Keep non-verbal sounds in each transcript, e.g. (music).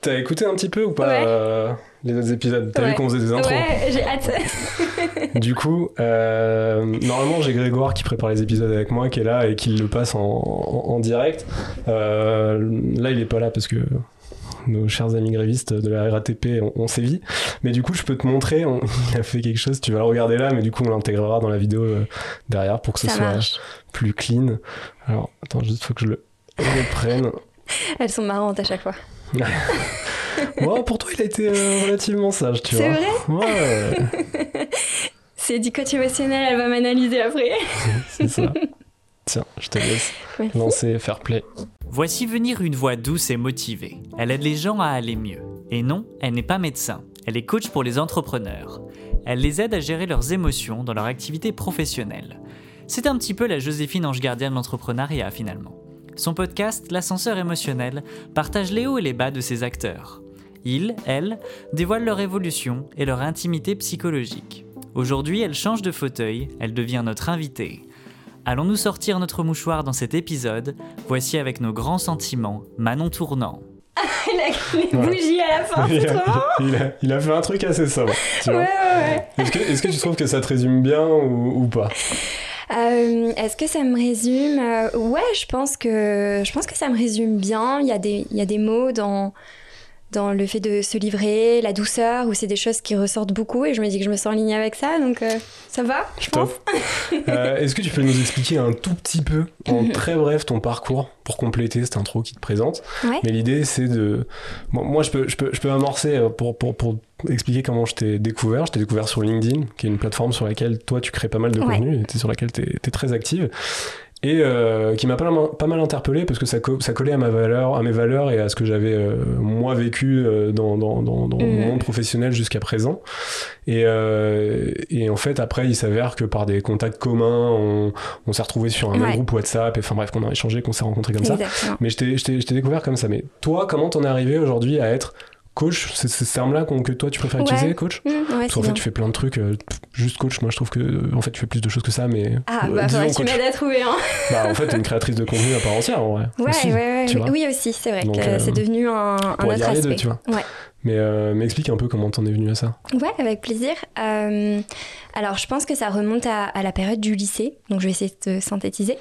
T'as écouté un petit peu ou pas Ouais. euh, les autres épisodes? T'as vu qu'on faisait des intros? Ouais, j'ai hâte. (laughs) Du coup, euh, normalement, j'ai Grégoire qui prépare les épisodes avec moi, qui est là et qui le passe en, en- en direct. Euh, là, il est pas là parce que nos chers amis grévistes de la RATP ont, ont sévi. Mais du coup, je peux te montrer, on- (laughs) il a fait quelque chose, tu vas le regarder là, mais du coup, on l'intégrera dans la vidéo derrière pour que ce Ça soit marche. plus clean. Alors, attends, juste faut que je le reprenne. (laughs) Elles sont marrantes à chaque fois. (laughs) Pour toi, il a été euh, relativement sage, tu vois. C'est vrai Ouais, (laughs) C'est du coach émotionnel, elle va m'analyser après. (laughs) c'est ça. Tiens, je te laisse Merci. lancer, fair play. Voici venir une voix douce et motivée. Elle aide les gens à aller mieux. Et non, elle n'est pas médecin. Elle est coach pour les entrepreneurs. Elle les aide à gérer leurs émotions dans leur activité professionnelle. C'est un petit peu la Joséphine Ange Gardien de l'entrepreneuriat finalement. Son podcast, L'ascenseur émotionnel, partage les hauts et les bas de ses acteurs. Ils, elles, dévoilent leur évolution et leur intimité psychologique. Aujourd'hui, elle change de fauteuil, elle devient notre invitée. Allons-nous sortir notre mouchoir dans cet épisode? Voici avec nos grands sentiments, Manon Tournant. (laughs) La- les Ouais. bougies à la fin, c'est il, trop a, marrant. il a- il a fait un truc assez sobre. tu Ouais, vois. ouais, ouais. Est-ce que, tu trouves que ça te résume bien ou, ou pas? Euh, Est-ce que ça me résume Euh, Ouais, je pense que je pense que ça me résume bien. Il y a des il y a des mots dans dans le fait de se livrer, la douceur, où c'est des choses qui ressortent beaucoup et je me dis que je me sens en ligne avec ça, donc euh, ça va, je pense. (laughs) Euh, Est-ce que tu peux nous expliquer un tout petit peu, en très bref, ton parcours pour compléter cette intro qui te présente? Ouais. Mais l'idée, c'est de. Bon, moi, je peux, je, peux, je peux amorcer euh, pour, pour, pour expliquer comment je t'ai découvert. Je t'ai découvert sur LinkedIn, qui est une plateforme sur laquelle toi, tu crées pas mal de Ouais. contenu, et sur laquelle tu es, très active. Et euh, qui m'a pas, mal- pas mal interpellé parce que ça, co- ça collait à, ma valeur, à mes valeurs et à ce que j'avais euh, moi vécu euh, dans, dans, dans, dans mon Mhm. monde professionnel jusqu'à présent. Et, euh, et en fait, après, il s'avère que par des contacts communs, on, on s'est retrouvé sur un même Ouais. groupe WhatsApp, et enfin bref, qu'on a échangé, qu'on s'est rencontrés comme ça. Mais je t'ai découvert comme ça. Mais toi, comment t'en es arrivé aujourd'hui à être coach C'est ce terme-là que toi tu préfères Ouais. utiliser, coach Mmh, ouais, Parce c'est qu'en fait, tu fais plein de trucs. euh, juste coach, moi je trouve que en fait tu fais plus de choses que ça, mais. Ah, euh, bah, disons tu m'aides à trouver un. (laughs) Bah, en fait, t'es une créatrice de contenu à part entière, en vrai. Ouais, Aussi. ouais, oui, aussi, c'est vrai Donc, que euh, c'est devenu un, un autre les aspect. deux, tu vois. Ouais. Mais, euh, mais explique un peu comment t'en es venu à ça. Ouais, avec plaisir. Euh, alors, je pense que ça remonte à, à la période du lycée, donc je vais essayer de synthétiser,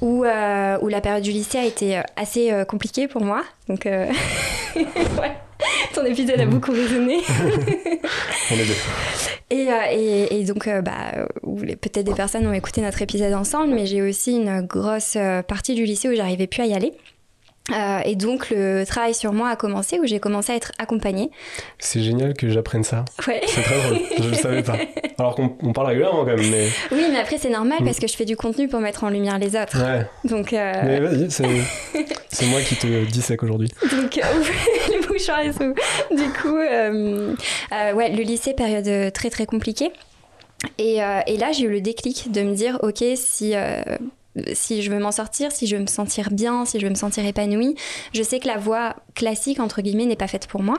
où, euh, où la période du lycée a été assez compliquée pour moi. Donc, (laughs) ouais, (laughs) ton épisode a beaucoup résonné. (laughs) On est deux. Et, euh, et, et donc, euh, bah, peut-être des personnes ont écouté notre épisode ensemble, mais j'ai aussi une grosse euh, partie du lycée où j'arrivais plus à y aller. Euh, et donc, le travail sur moi a commencé, où j'ai commencé à être accompagnée. C'est génial que j'apprenne ça. Ouais. C'est très drôle. Je le savais pas. Alors qu'on on parle régulièrement quand même, mais. Oui, mais après, c'est normal Mm. parce que je fais du contenu pour mettre en lumière les autres. Ouais. Donc, euh, Mais vas-y, c'est (laughs) moi qui te dissèque aujourd'hui. donc euh, mouchoirs et tout. (laughs) Du coup, euh, euh, ouais, le lycée, période euh, très très compliquée. Et, euh, et là, j'ai eu le déclic de me dire, ok, si, si je veux m'en sortir, si je veux me sentir bien, si je veux me sentir épanouie, je sais que la voie classique, entre guillemets, n'est pas faite pour moi.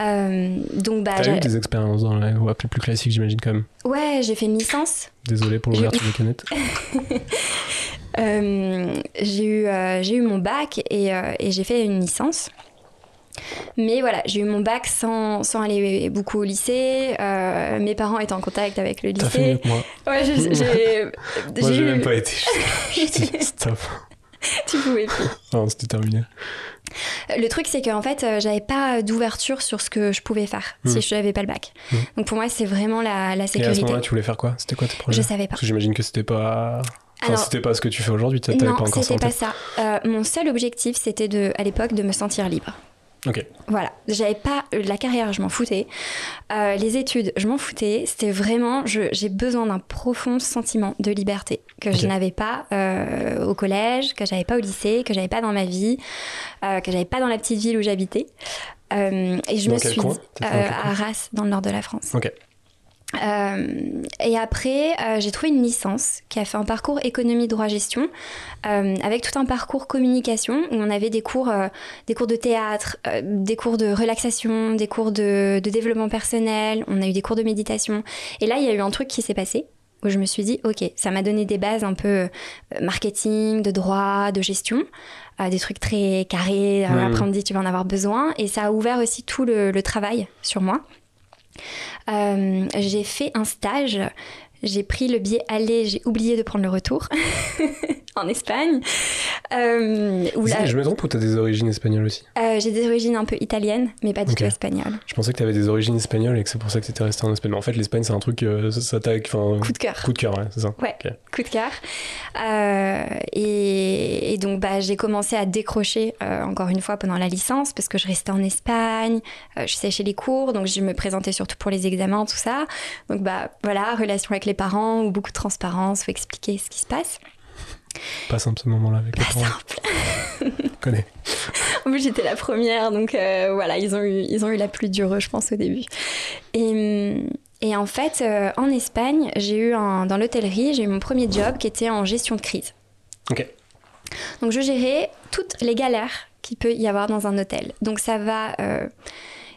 Euh, donc, bah, T'as j'ai- eu des expériences dans la voie plus classique, j'imagine quand même. ouais, j'ai fait une licence. Désolé pour Je- l'ouverture des canettes. (laughs) Euh, j'ai eu, euh, eu mon bac et, et j'ai fait une licence. Mais voilà, j'ai eu mon bac sans, sans aller beaucoup au lycée. euh, mes parents étaient en contact avec le T'as fait mieux lycée. que moi. Ouais, j'ai, (laughs) Moi, j'ai même pas été. (laughs) Stop. Tu pouvais plus. Non, c'était terminé. Le truc, c'est qu'en fait, euh, j'avais pas d'ouverture sur ce que je pouvais faire Hmm. si je n'avais pas le bac. Hmm. Donc pour moi, c'est vraiment la, la Et à ce sécurité. moment-là, tu voulais faire quoi? C'était quoi tes Je projets savais pas. Parce que j'imagine que c'était pas. Enfin, Alors- c'était pas ce que tu fais aujourd'hui, t'a- t'avais Non, pas encore en c'était pas ça. Euh, mon seul objectif, c'était de, à l'époque de me sentir libre. Ok. Voilà, j'avais pas la carrière, je m'en foutais. Euh, les études, je m'en foutais. C'était vraiment, j'ai besoin d'un profond sentiment de liberté que je n'avais pas euh, au collège, que j'avais pas au lycée, que j'avais pas dans ma vie, euh, que j'avais pas dans la petite ville où j'habitais. Euh, et je Dans me quel suis coin? euh, à Arras, dans le nord de la France. Ok. Euh, et après, euh, j'ai trouvé une licence qui a fait un parcours économie droit gestion euh, avec tout un parcours communication où on avait des cours, des cours de théâtre, des cours de relaxation, des cours de, de développement personnel, on a eu des cours de méditation. Et là, il y a eu un truc qui s'est passé. où je me suis dit, ok, ça m'a donné des bases un peu marketing, de droit, de gestion, des trucs très carrés. Mhm. Après, on me dit, tu vas en avoir besoin. Et ça a ouvert aussi tout le, le travail sur moi. Euh, j'ai fait un stage. J'ai pris le billet aller, j'ai oublié de prendre le retour (laughs) en Espagne. Euh, où là, Je me trompe ou t'as des origines espagnoles aussi? Euh, j'ai des origines un peu italiennes, mais pas du tout espagnoles. Je pensais que t'avais des origines espagnoles et que c'est pour ça que t'étais resté en Espagne. Mais en fait, l'Espagne, c'est un truc, euh, ça, t'a. Enfin, Coup de cœur. coup de cœur, ouais, c'est ça. Ouais, Ok. coup de cœur. Euh, et, et donc, bah, j'ai commencé à décrocher, encore une fois, pendant la licence, parce que je restais en Espagne, je séchais les cours, donc je me présentais surtout pour les examens, tout ça. Donc, bah, voilà, relation avec les parents, ou beaucoup de transparence, faut expliquer ce qui se passe. Pas simple ce moment-là avec les Pas parents. simple. (laughs) Connais. En plus, j'étais la première, donc euh, voilà, ils ont, eu, ils ont eu la plus dure, je pense, au début. Et, et en fait, euh, en Espagne, j'ai eu un, dans l'hôtellerie, j'ai eu mon premier job qui était en gestion de crise. Ok. Donc, je gérais toutes les galères qu'il peut y avoir dans un hôtel. Donc, ça va euh,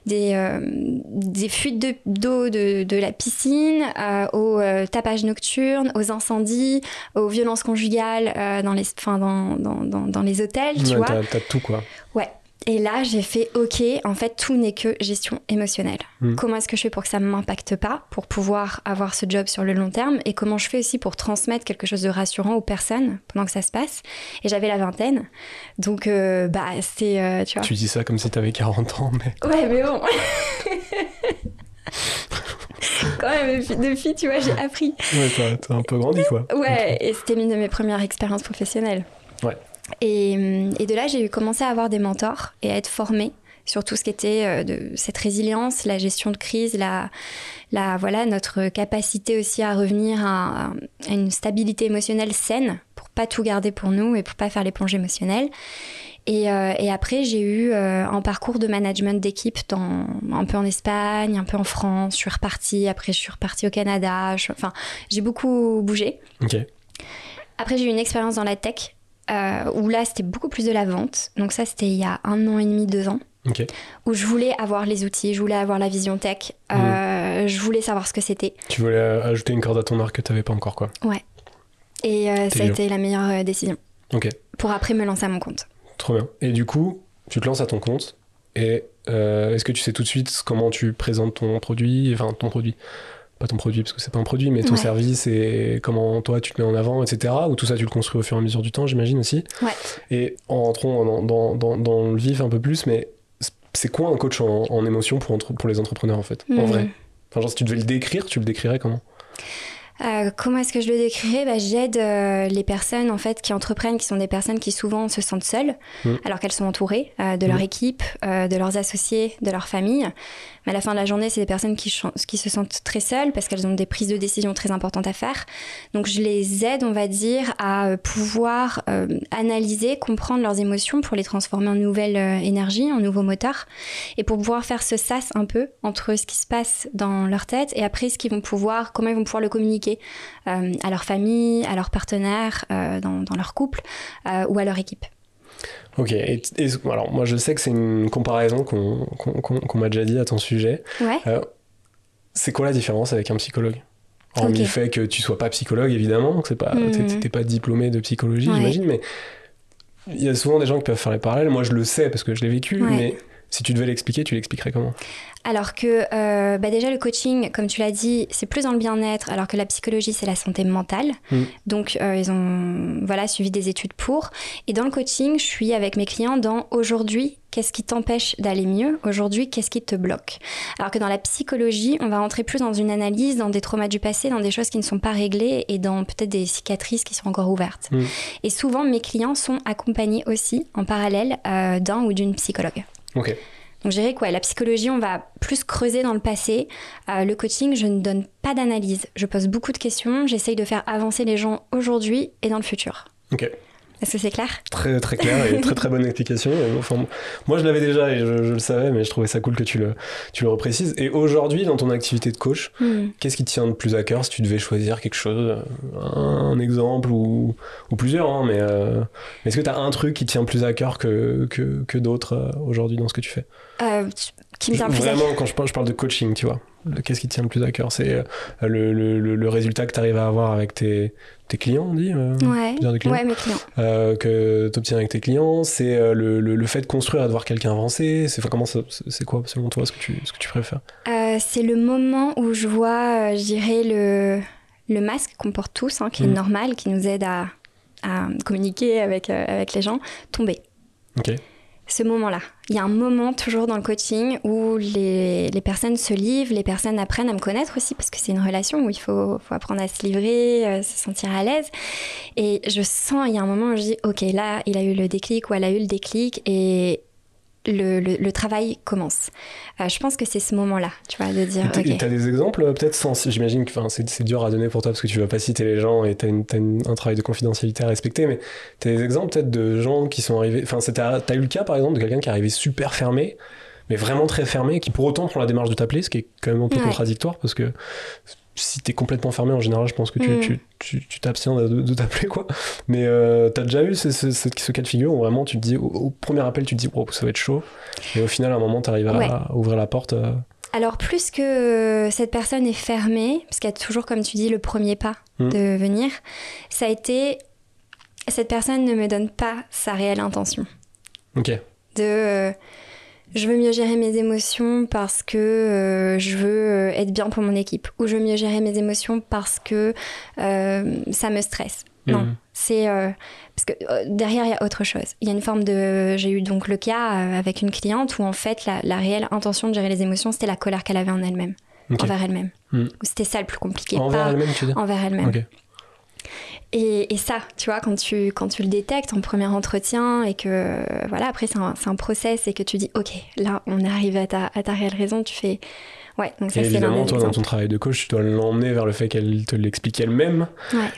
des, euh, des fuites de- d'eau de, de la piscine, euh, au euh, tapage nocturne, aux incendies, aux violences conjugales dans, les, enfin, dans, dans, dans, dans les hôtels, tu Ouais, vois. t'as tout, quoi. Ouais. Et là, j'ai fait OK, en fait, tout n'est que gestion émotionnelle. Mm. Comment est-ce que je fais pour que ça ne m'impacte pas, pour pouvoir avoir ce job sur le long terme Et comment je fais aussi pour transmettre quelque chose de rassurant aux personnes pendant que ça se passe Et j'avais la vingtaine. Donc, euh, bah, c'est. euh, tu vois. Tu dis ça comme si t'avais 40 ans, mais. (laughs) Ouais, mais bon. (laughs) Quand même, depuis, tu vois, j'ai appris. Ouais, t'as un peu grandi, quoi. Ouais, et c'était une de mes premières expériences professionnelles. Ouais. Et, hum, et de là, j'ai commencé à avoir des mentors et à être formée sur tout ce qui était euh, de cette résilience, la gestion de crise, la, la, voilà, notre capacité aussi à revenir à, à une stabilité émotionnelle saine pour pas tout garder pour nous et pour pas faire l'éponge émotionnelle. Et, euh, et après, j'ai eu euh, un parcours de management d'équipe dans, un peu en Espagne, un peu en France. Je suis repartie. Après, je suis repartie au Canada. Je- enfin, j'ai beaucoup bougé. Ok. Après, j'ai eu une expérience dans la tech euh, où là, c'était beaucoup plus de la vente. Donc ça, c'était il y a un an et demi, deux ans, où je voulais avoir les outils, je voulais avoir la vision tech, euh, je voulais savoir ce que c'était. Tu voulais euh, ajouter une corde à ton arc que t'avais pas encore, quoi. Et euh, ça a été la meilleure décision Ok. pour après me lancer à mon compte. Trop bien. Et du coup, tu te lances à ton compte. Et est-ce que tu sais tout de suite comment tu présentes ton produit Enfin, ton produit? Pas ton produit, parce que c'est pas un produit, mais ton Ouais. service et comment toi tu te mets en avant, etc. Ou tout ça, tu le construis au fur et à mesure du temps, j'imagine aussi. Ouais. Et en rentrant dans, dans, dans, dans le vif un peu plus, mais c'est quoi un coach en, en émotion pour, entre- pour les entrepreneurs, en fait? En Mhm. vrai Enfin, genre, si tu devais le décrire, tu le décrirais comment? Euh, comment est-ce que je le décrirais? Bah, J'aide euh, les personnes en fait qui entreprennent, qui sont des personnes qui souvent se sentent seules, Mm. alors qu'elles sont entourées euh, de leur Mm. équipe, de leurs associés, de leur famille. Mais à la fin de la journée, c'est des personnes qui, se sentent très seules parce qu'elles ont des prises de décision très importantes à faire. Donc je les aide, on va dire, à pouvoir analyser, comprendre leurs émotions pour les transformer en nouvelle énergie, en nouveau moteur, et pour pouvoir faire ce sas un peu entre ce qui se passe dans leur tête et après ce qu'ils vont pouvoir, comment ils vont pouvoir le communiquer euh, à leur famille, à leurs partenaires, euh, dans, dans leur couple euh, ou à leur équipe. Ok, et, et- alors moi je sais que c'est une comparaison qu'on m'a déjà dit à ton sujet. Ouais. C'est quoi la différence avec un psychologue? Hormis Ok. le fait que tu sois pas psychologue, évidemment, que pas, Mhm. t'es- t'es pas diplômé de psychologie, Ouais. j'imagine, mais il y a souvent des gens qui peuvent faire les parallèles. Moi, je le sais parce que je l'ai vécu, Ouais. mais si tu devais l'expliquer, tu l'expliquerais comment? Alors que euh, bah déjà le coaching, comme tu l'as dit, c'est plus dans le bien-être, alors que la psychologie c'est la santé mentale. Mm. Donc euh, ils ont voilà suivi des études pour. Et dans le coaching, je suis avec mes clients dans aujourd'hui. Qu'est-ce qui t'empêche d'aller mieux? Aujourd'hui, qu'est-ce qui te bloque? Alors que dans la psychologie, on va rentrer plus dans une analyse, dans des traumas du passé, dans des choses qui ne sont pas réglées et dans peut-être des cicatrices qui sont encore ouvertes. Mm. Et souvent, mes clients sont accompagnés aussi en parallèle euh, d'un ou d'une psychologue. Ok. Donc je dirais que ouais, la psychologie, on va plus creuser dans le passé. Euh, le coaching, je ne donne pas d'analyse. Je pose beaucoup de questions. J'essaye de faire avancer les gens aujourd'hui et dans le futur. Est-ce que c'est clair Très très clair et très très bonne (laughs) explication. Enfin, moi je l'avais déjà et je, je le savais, mais je trouvais ça cool que tu le, tu le reprécises. Et aujourd'hui, dans ton activité de coach, Hmm. qu'est-ce qui te tient de plus à cœur si tu devais choisir quelque chose, un exemple ou, ou plusieurs, hein, mais euh, est-ce que tu as un truc qui te tient plus à cœur que, que, que d'autres euh, aujourd'hui dans ce que tu fais? Euh, Qui me tient plus à Vraiment, quand je parle, je parle de coaching, tu vois. Qu'est-ce qui te tient le plus à cœur? C'est euh, le, le, le, résultat que tu arrives à avoir avec tes, tes clients, on dit euh, Ouais, clients, ouais, mes clients. Euh, que tu obtiens avec tes clients. C'est euh, le, le, fait de construire et de voir quelqu'un avancer. C'est comment c'est quoi, selon toi, ce que tu, ce que tu préfères? C'est le moment où je vois, je dirais, le, le masque qu'on porte tous, hein, qui est mm. normal, qui nous aide à, à communiquer avec, avec les gens, tomber. Ok ce moment-là. Il y a un moment toujours dans le coaching où les, les, personnes se livrent, les personnes apprennent à me connaître aussi, parce que c'est une relation où il faut, faut apprendre à se livrer, euh, se sentir à l'aise. Et je sens, il y a un moment où je dis, ok, là, il a eu le déclic ou elle a eu le déclic, et le, le, travail commence. Euh, je pense que c'est ce moment-là, tu vois, de dire. Tu as des exemples, euh, peut-être sans. J'imagine que c'est dur à donner pour toi parce que tu vas pas citer les gens et tu as, un travail de confidentialité à respecter, mais tu as des exemples peut-être de gens qui sont arrivés. Enfin, tu as, eu le cas par exemple de quelqu'un qui est arrivé super fermé, mais vraiment très fermé, qui pour autant prend la démarche de t'appeler, ce qui est quand même un peu contradictoire parce que si t'es complètement fermé en général, je pense que tu mm. tu, t'abstiens de, t'appeler quoi. Mais euh, t'as déjà eu ce, ce, cas de figure où vraiment tu te dis au, premier appel tu te dis oh, ça va être chaud et au final à un moment t'arrives à, ouvrir la porte. Euh. Alors plus que cette personne est fermée, parce qu'il y a toujours comme tu dis le premier pas mm. de venir, ça a été cette personne ne me donne pas sa réelle intention. Ok. De euh, je veux mieux gérer mes émotions parce que euh, je veux euh, être bien pour mon équipe ou je veux mieux gérer mes émotions parce que euh, ça me stresse. Non, mhm. c'est parce que derrière il y a autre chose. Il y a une forme de. J'ai eu donc le cas avec une cliente où en fait la, réelle intention de gérer les émotions c'était la colère qu'elle avait en elle-même, envers elle-même. Mhm. C'était ça le plus compliqué. Envers elle-même, tu dis Envers elle-même. Et, ça, tu vois, quand tu, quand tu le détectes en premier entretien et que, voilà, après c'est un, un, process et que tu dis, ok, là, on arrive à ta, à ta réelle raison, tu fais, ouais, donc ça c'est évidemment, toi, dans ton travail de coach, tu dois l'emmener vers le fait qu'elle te l'explique elle-même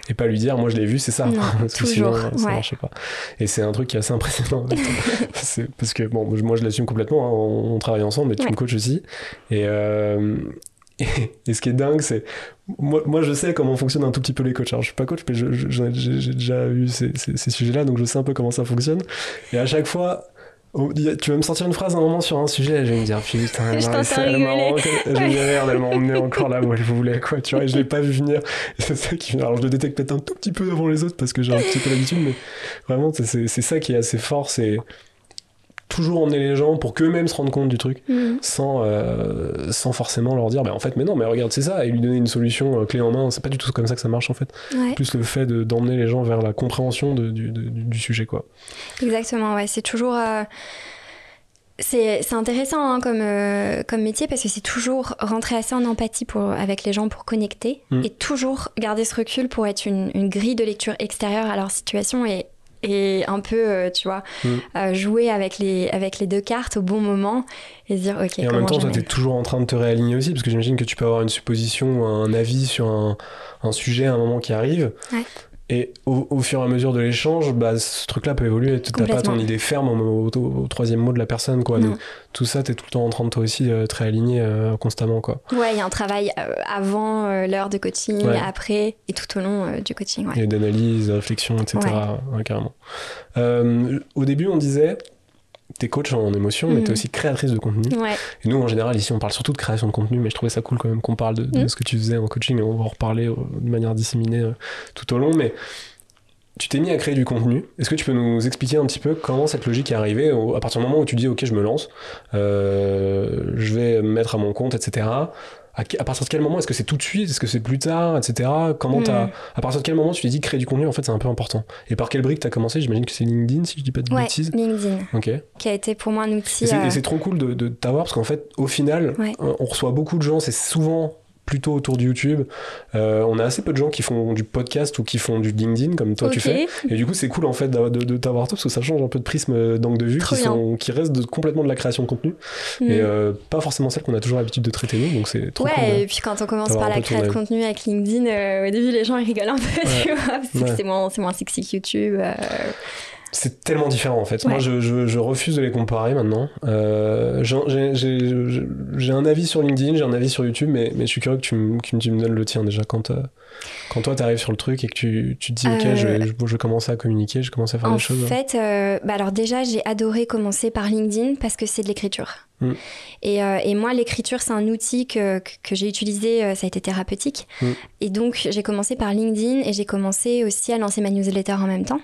et pas lui dire, moi je l'ai vu, c'est ça. parce que sinon, ça marche pas. Et c'est un truc qui est assez impressionnant. (laughs) parce que, bon, moi je l'assume complètement, hein, on, travaille ensemble, mais tu me coaches aussi. Et, euh, et, ce qui est dingue, c'est. Moi, moi, je sais comment fonctionne un tout petit peu les coachs. Alors, je suis pas coach, mais j'ai déjà eu ces, ces, sujets-là, donc je sais un peu comment ça fonctionne. Et à chaque fois, tu vas me sortir une phrase à un moment sur un sujet, et je vais me dire putain, (laughs) elle je vais merde, elle m'a emmené encore là où elle voulait, quoi, tu vois, et je l'ai pas vu venir. C'est ça qui Alors, je le détecte peut-être un tout petit peu devant les autres parce que j'ai un petit peu l'habitude, mais vraiment, c'est ça qui est assez fort, c'est toujours emmener les gens pour qu'eux-mêmes se rendent compte du truc mm. sans, euh, sans forcément leur dire bah, en fait mais non mais regarde c'est ça et lui donner une solution euh, clé en main c'est pas du tout comme ça que ça marche en fait plus le fait d'emmener les gens vers la compréhension de, du, du, sujet quoi exactement ouais c'est toujours euh, c'est intéressant hein, comme, comme métier parce que c'est toujours rentrer assez en empathie pour, avec les gens pour connecter mm. et toujours garder ce recul pour être une, une grille de lecture extérieure à leur situation et et un peu, euh, tu vois, mm. jouer avec les, avec les deux cartes au bon moment et se dire, ok. Et en même temps, toi, tu es toujours en train de te réaligner aussi, parce que j'imagine que tu peux avoir une supposition, un avis sur un, un sujet à un moment qui arrive. Ouais. Et au, fur et à mesure de l'échange, bah, ce truc-là peut évoluer. Tu n'as pas ton idée ferme au, troisième mot de la personne. Quoi. tout ça, tu es tout le temps en train de toi aussi euh, te réaligner euh, constamment. Quoi. Ouais, il y a un travail euh, avant l'heure de coaching, après et tout au long du coaching. Ouais. Et d'analyse, de réflexion, etc. carrément. au début, on disait t'es coach en émotion, mais t'es mhm. aussi créatrice de contenu. Et nous, en général, ici, on parle surtout de création de contenu, mais je trouvais ça cool quand même qu'on parle de, mhm. ce que tu faisais en coaching, et on va en reparler euh, de manière disséminée euh, tout au long. Mais tu t'es mis à créer du contenu. Est-ce que tu peux nous expliquer un petit peu comment cette logique est arrivée à partir du moment où tu dis, OK, je me lance, euh, je vais me mettre à mon compte, etc à, partir de quel moment Est-ce que c'est tout de suite? Est-ce que c'est plus tard? Etc. Comment hmm. à partir de quel moment tu t'es dit créer du contenu En fait, c'est un peu important. Et par quelle brique t'as commencé? J'imagine que c'est LinkedIn, si je dis pas de ouais, bêtises. LinkedIn. Ok. Qui a été pour moi un outil. Et c'est, euh, trop cool de, de t'avoir parce qu'en fait, au final, on reçoit beaucoup de gens. C'est souvent plutôt autour de YouTube. Euh, on a assez peu de gens qui font du podcast ou qui font du LinkedIn comme toi tu fais. Et du coup, c'est cool en fait de, de, t'avoir toi parce que ça change un peu de prisme d'angle de vue qui, sont, qui reste de, complètement de la création de contenu mm. et euh, pas forcément celle qu'on a toujours l'habitude de traiter nous. Donc c'est trop Ouais, et puis quand on commence par la création de contenu avec LinkedIn, euh, au début les gens ils rigolent un peu, (laughs) tu vois, parce que c'est moins, moins sexy que YouTube. C'est tellement différent en fait. Moi, je, je, refuse de les comparer maintenant. Euh, j'ai un avis sur LinkedIn, j'ai un avis sur YouTube, mais, mais je suis curieux que tu, me, que tu me donnes le tien déjà quand, euh, quand toi tu arrives sur le truc et que tu, tu te dis, ok, je, vais, je, commencer à communiquer, je commence à faire des choses. En fait, bah alors déjà, j'ai adoré commencer par LinkedIn parce que c'est de l'écriture. Mm. Et, et, moi, l'écriture, c'est un outil que, que j'ai utilisé, ça a été thérapeutique. Mm. Et donc, j'ai commencé par LinkedIn et j'ai commencé aussi à lancer ma newsletter en même temps.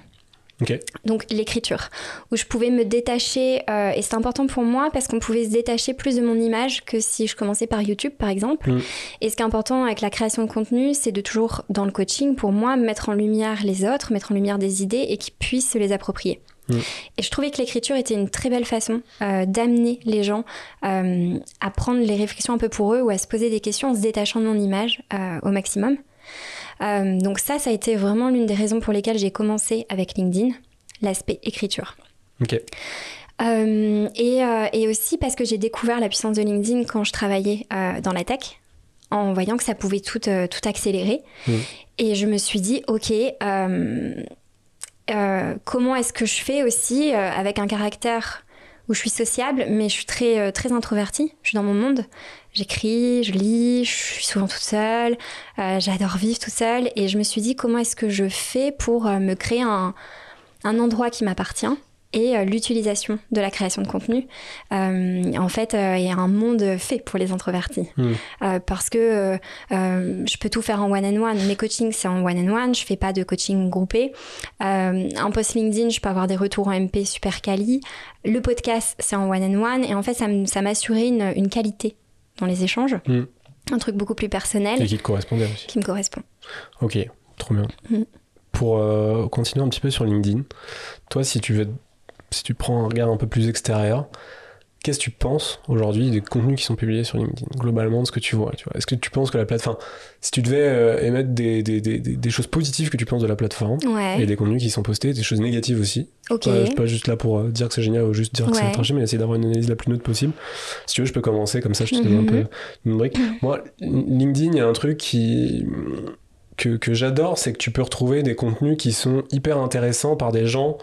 Donc l'écriture, où je pouvais me détacher, euh, et c'est important pour moi parce qu'on pouvait se détacher plus de mon image que si je commençais par YouTube par exemple. Mm. Et ce qui est important avec la création de contenu, c'est de toujours, dans le coaching, pour moi, mettre en lumière les autres, mettre en lumière des idées et qu'ils puissent se les approprier. Mm. Et je trouvais que l'écriture était une très belle façon euh, d'amener les gens euh, à prendre les réflexions un peu pour eux ou à se poser des questions en se détachant de mon image au maximum. Euh, donc ça, ça a été vraiment l'une des raisons pour lesquelles j'ai commencé avec LinkedIn, l'aspect écriture. Ok. Euh, et, euh, et, aussi parce que j'ai découvert la puissance de LinkedIn quand je travaillais dans la tech, en voyant que ça pouvait tout, tout accélérer. Mm. Et je me suis dit, ok, comment est-ce que je fais aussi avec un caractère où je suis sociable, mais je suis très, très introvertie, je suis dans mon monde. J'écris, je lis, je suis souvent toute seule, euh, j'adore vivre toute seule et je me suis dit comment est-ce que je fais pour euh, me créer un, un endroit qui m'appartient et euh, l'utilisation de la création de contenu. en fait, il y a un monde fait pour les introvertis. Hmm. parce que je peux tout faire en one-on-one. Mes coachings, c'est en one-on-one. Je fais pas de coaching groupé. un post LinkedIn, je peux avoir des retours en MP super quali. Le podcast, c'est en one-on-one. Et en fait, ça m'assurait une, une qualité dans les échanges. Hmm. Un truc beaucoup plus personnel. Et qui te correspondait aussi. Qui me correspond. Ok, trop bien. Hmm. Pour euh, continuer un petit peu sur LinkedIn, toi, si tu veux, si tu prends un regard un peu plus extérieur, Qu'est-ce que tu penses aujourd'hui des contenus qui sont publiés sur LinkedIn Globalement, de ce que tu vois, tu vois? Est-ce que tu penses que la plateforme. Si tu devais euh, émettre des, des, des, des, choses positives que tu penses de la plateforme, et des contenus qui sont postés, des choses négatives aussi. Ok. je suis pas juste là pour euh, dire que c'est génial ou juste dire que c'est traché, mais essayer d'avoir une analyse la plus neutre possible. Si tu veux, je peux commencer comme ça, je te donne un mhm. peu une brique. Moi, LinkedIn, il y a un truc qui. que, que j'adore, c'est que tu peux retrouver des contenus qui sont hyper intéressants par des gens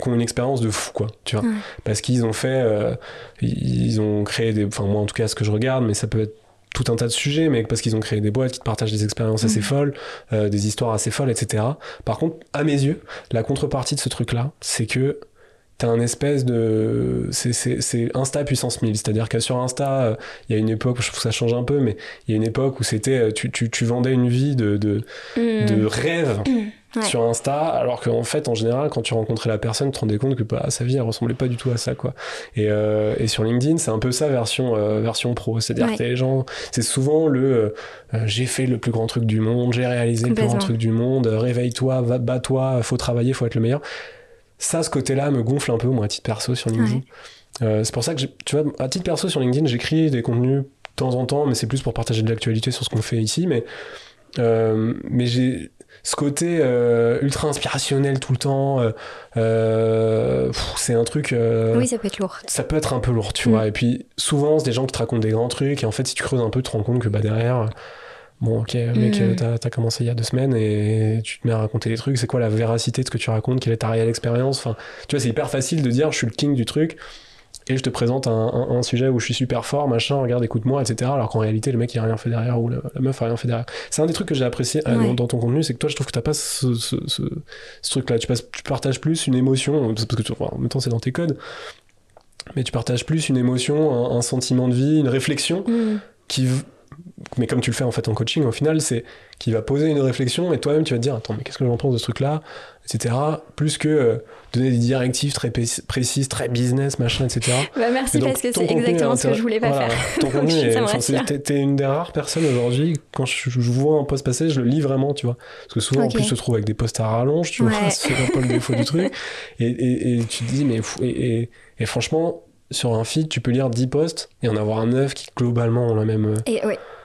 qui ont une expérience de fou quoi tu vois. Parce qu'ils ont fait euh, ils ont créé des enfin moi en tout cas ce que je regarde mais ça peut être tout un tas de sujets mais parce qu'ils ont créé des boîtes qui te partagent des expériences assez folles euh, des histoires assez folles etc par contre à mes yeux la contrepartie de ce truc là c'est que t'as un espèce de c'est Insta puissance 1000 c'est à dire que sur Insta euh, il y a une époque je trouve que ça change un peu mais il y a une époque où c'était tu, tu, tu, vendais une vie de de, mm. de rêve sur Insta, alors qu'en fait, en général, quand tu rencontrais la personne, tu te rendais compte que bah, sa vie, elle ressemblait pas du tout à ça, quoi. Et, euh, et sur LinkedIn, c'est un peu ça version, euh, version pro. C'est-à-dire que les gens, c'est souvent le euh, j'ai fait le plus grand truc du monde, j'ai réalisé le plus grand truc du monde, réveille-toi, bats-toi, faut travailler, faut être le meilleur. Ça, ce côté-là me gonfle un peu, moi, à titre perso sur LinkedIn. c'est pour ça que, tu vois, à titre perso sur LinkedIn, j'écris des contenus de temps en temps, mais c'est plus pour partager de l'actualité sur ce qu'on fait ici. Mais, mais j'ai ce côté euh, ultra inspirationnel tout le temps, euh, euh, c'est un truc. oui, ça peut être lourd. Ça peut être un peu lourd, tu vois. Mm. Et puis souvent, c'est des gens qui te racontent des grands trucs, et en fait, si tu creuses un peu, tu te rends compte que bah, derrière. Bon, ok, mec, mm. t'as as commencé il y a deux semaines et tu te mets à raconter des trucs. C'est quoi la véracité de ce que tu racontes? Quelle est ta réelle expérience? Enfin, tu vois, c'est hyper facile de dire je suis le king du truc et je te présente un, sujet où je suis super fort, machin, regarde, écoute-moi, etc. Alors qu'en réalité, le mec, il a rien fait derrière ou la, meuf a rien fait derrière. C'est un des trucs que j'ai apprécié euh, dans, ton contenu, c'est que toi, je trouve que t'as pas ce, ce, ce, truc-là. Tu, tu partages plus une émotion, parce que tu, en même temps, c'est dans tes codes, mais tu partages plus une émotion, un, sentiment de vie, une réflexion mm. qui mais comme tu le fais en fait en coaching, au final, c'est qui va poser une réflexion et toi-même tu vas te dire attends mais qu'est-ce que j'en pense de ce truc-là, etc. Plus que euh, donner des directives très précises, très business, machin, etc. Bah merci parce que c'est exactement ce que je voulais pas faire. Ton (laughs) contenu, t'es une des rares personnes aujourd'hui quand je, vois un post passer, je le lis vraiment, tu vois. Parce que souvent en plus se trouve avec des posts à rallonge, tu vois, (laughs) c'est un peu le défaut du truc. Et, et, et, tu te dis mais et, et franchement sur un feed, tu peux lire 10 posts et en avoir un 9 qui globalement ont la même. Et,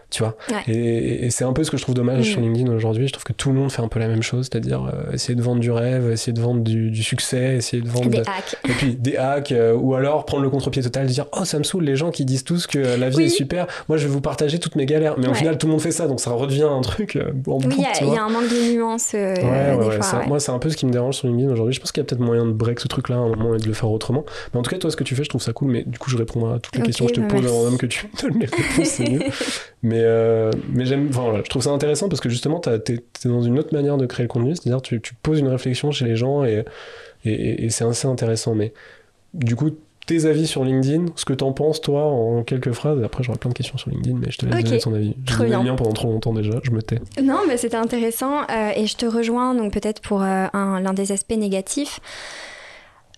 tu vois. Ouais. Et, et c'est un peu ce que je trouve dommage Mm. sur LinkedIn aujourd'hui. Je trouve que tout le monde fait un peu la même chose, c'est-à-dire euh, essayer de vendre du rêve, essayer de vendre du, du succès, essayer de vendre Des de- hacks. et puis des hacks, euh, ou alors prendre le contre-pied total, dire oh ça me saoule les gens qui disent tous que la vie Oui. est super. Moi je vais vous partager toutes mes galères, mais au Ouais. final tout le monde fait ça, donc ça redevient un truc euh, en Oui, il y a- y, un manque de nuances euh, Ouais, ouais, des ouais, fois. ça-. Moi, c'est un peu ce qui me dérange sur LinkedIn aujourd'hui. Je pense qu'il y a peut-être moyen de break ce truc-là à un moment et de le faire autrement. Mais en tout cas, toi, ce que tu fais, je trouve ça cool. Mais du coup, je réponds à toutes les questions que je te bah, pose avant même que tu me donnes les réponses. Mais, euh, mais j'aime, enfin, voilà, je trouve ça intéressant parce que justement, t'es es dans une autre manière de créer le contenu. C'est-à-dire, tu, tu poses une réflexion chez les gens et, et, c'est assez intéressant. Mais du coup, tes avis sur LinkedIn, ce que t'en penses, toi, en quelques phrases. Et après, j'aurai plein de questions sur LinkedIn, mais je te laisse Ok. donner ton avis. J'ai le mien pendant trop longtemps déjà, je me tais. Non, mais c'était intéressant euh, et je te rejoins donc peut-être pour euh, un- l'un des aspects négatifs.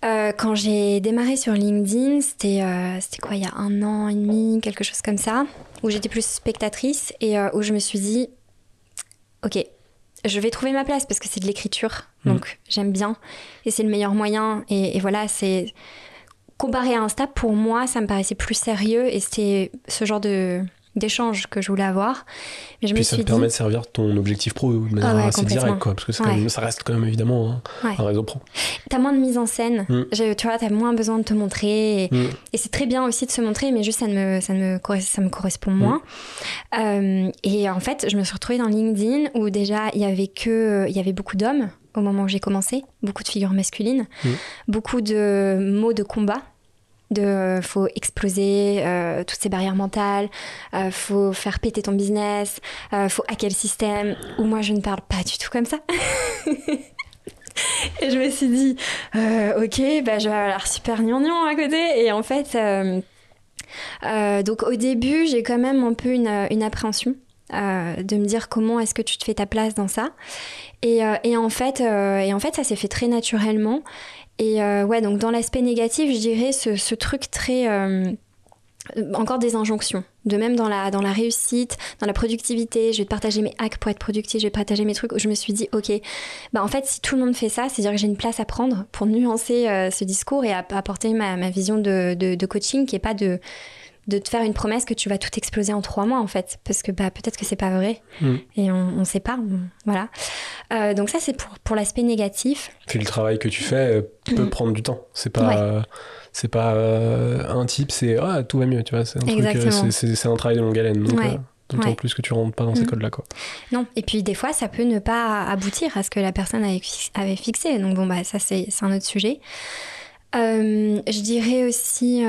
Euh, quand j'ai démarré sur LinkedIn, c'était euh, c'était quoi, il y a un an et demi, quelque chose comme ça, où j'étais plus spectatrice et euh, où je me suis dit, ok, je vais trouver ma place parce que c'est de l'écriture, Mm. donc j'aime bien et c'est le meilleur moyen. Et, et voilà, c'est comparé à Insta, pour moi, ça me paraissait plus sérieux et c'était ce genre de d'échange que je voulais avoir. Mais je Puis me ça suis te permet dit, de servir ton objectif pro de manière Ah ouais, assez directe, quoi. Parce que Ouais. même- ça reste quand même évidemment hein, Ouais. un réseau pro. T'as moins de mise en scène. Mm. Tu vois, t'as moins besoin de te montrer. Et, Mm. et c'est très bien aussi de se montrer, mais juste ça ne me, ça ne me, ça me correspond Mm. moins. Euh, et en fait, je me suis retrouvée dans LinkedIn où déjà il y avait que, il y avait beaucoup d'hommes au moment où j'ai commencé, beaucoup de figures masculines, Mm. beaucoup de mots de combat. De euh, faut exploser euh, toutes ces barrières mentales, euh, faut faire péter ton business, faut hacker le système. Où moi je ne parle pas du tout comme ça. (laughs) Et je me suis dit, ok, bah, je vais avoir super gnangnan à côté. Et en fait, donc au début, j'ai quand même un peu une, appréhension. de me dire comment est-ce que tu te fais ta place dans ça et, en fait et en fait ça s'est fait très naturellement et euh, ouais donc dans l'aspect négatif je dirais ce, truc très euh, encore des injonctions. De même dans la, dans la réussite, dans la productivité, je vais te partager mes hacks pour être productif, je vais partager mes trucs. Je me suis dit, ok, bah en fait, si tout le monde fait ça, c'est-à-dire que j'ai une place à prendre pour nuancer euh, ce discours et apporter ma, ma vision de, de, coaching qui est pas de, de te faire une promesse que tu vas tout exploser en trois mois, en fait. Parce que bah, peut-être que c'est pas vrai Mm. et on ne sait pas. on- voilà. Euh, donc, ça, c'est pour, pour l'aspect négatif. Puis le travail que tu fais euh, peut Mm. prendre du temps. C'est pas, Ouais. euh, c'est pas euh, un type, c'est ah tout va mieux, tu vois. C'est un c'est- travail de longue haleine. Donc, Ouais. d'autant Ouais. plus que tu rentres pas dans ces Mm. codes-là, quoi. Non, et puis des fois, ça peut ne pas aboutir à ce que la personne avait, fix- avait fixé. Donc bon, bah ça, c'est c'est un autre sujet. Je dirais aussi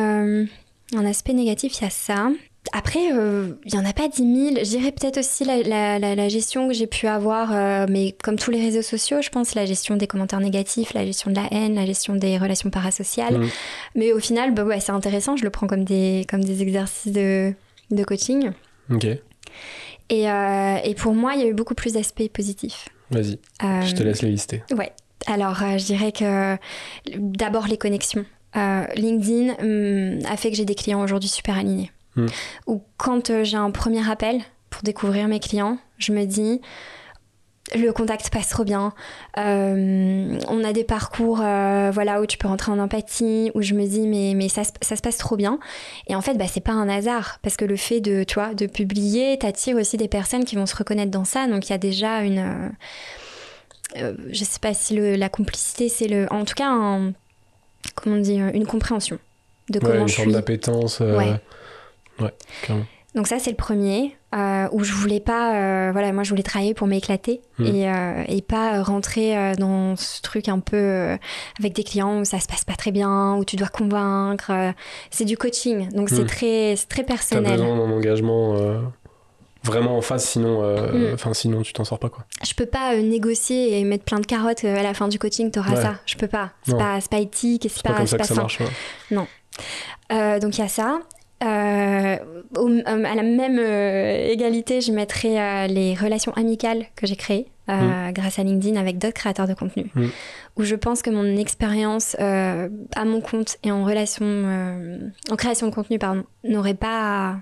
un aspect négatif, il y a ça. Après, euh, il y en a pas 10 000. Je dirais peut-être aussi la, la- la- la gestion que j'ai pu avoir, euh, mais comme tous les réseaux sociaux, je pense, la gestion des commentaires négatifs, la gestion de la haine, la gestion des relations parasociales. Mm. Mais au final, bah ouais, c'est intéressant, je le prends comme des, comme des exercices de, de coaching. Ok, Et, euh, et pour moi, il y a eu beaucoup plus d'aspects positifs. vas-y, je te laisse les lister. Ouais. Alors, je dirais que d'abord les connexions. Euh, LinkedIn hum, a fait que j'ai des clients aujourd'hui super alignés. Hmm. Ou quand euh, j'ai un premier appel pour découvrir mes clients, je me dis le contact passe trop bien. Euh, on a des parcours voilà, où tu peux rentrer en empathie, où je me dis mais, mais ça, se- ça se passe trop bien. Et en fait, bah, c'est pas un hasard, parce que le fait de, tu vois, de publier t'attire aussi des personnes qui vont se reconnaître dans ça. Donc il y a déjà une. je sais pas si le- la complicité, c'est le. En tout cas, un- comment dire, une compréhension de Ouais, comment une je forme suis. d'appétence. euh, Ouais. ouais, clairement. Donc ça c'est le premier euh, où je voulais pas, euh, voilà, moi je voulais travailler pour m'éclater Mm. et, euh, et pas rentrer euh, dans ce truc un peu euh, avec des clients où ça se passe pas très bien, où tu dois convaincre. euh, c'est du coaching, donc c'est Mm. très, c'est très T'as personnel. besoin d'un engagement euh, vraiment en face, sinon, euh, Mm. sinon tu t'en sors pas, quoi. Je peux pas euh, négocier et mettre plein de carottes euh, à la fin du coaching, t'auras Ouais. ça. Je peux pas. C'est Non. pas, pas éthique et c'est pas, pas, comme ça que ça marche. ouais. Euh, donc il y a ça. Euh, au- à la même égalité, je mettrai euh, les relations amicales que j'ai créées euh, grâce à LinkedIn avec d'autres créateurs de contenu. Mm. Où je pense que mon expérience euh, à mon compte et en relation, euh, en création de contenu, pardon, n'aurait pas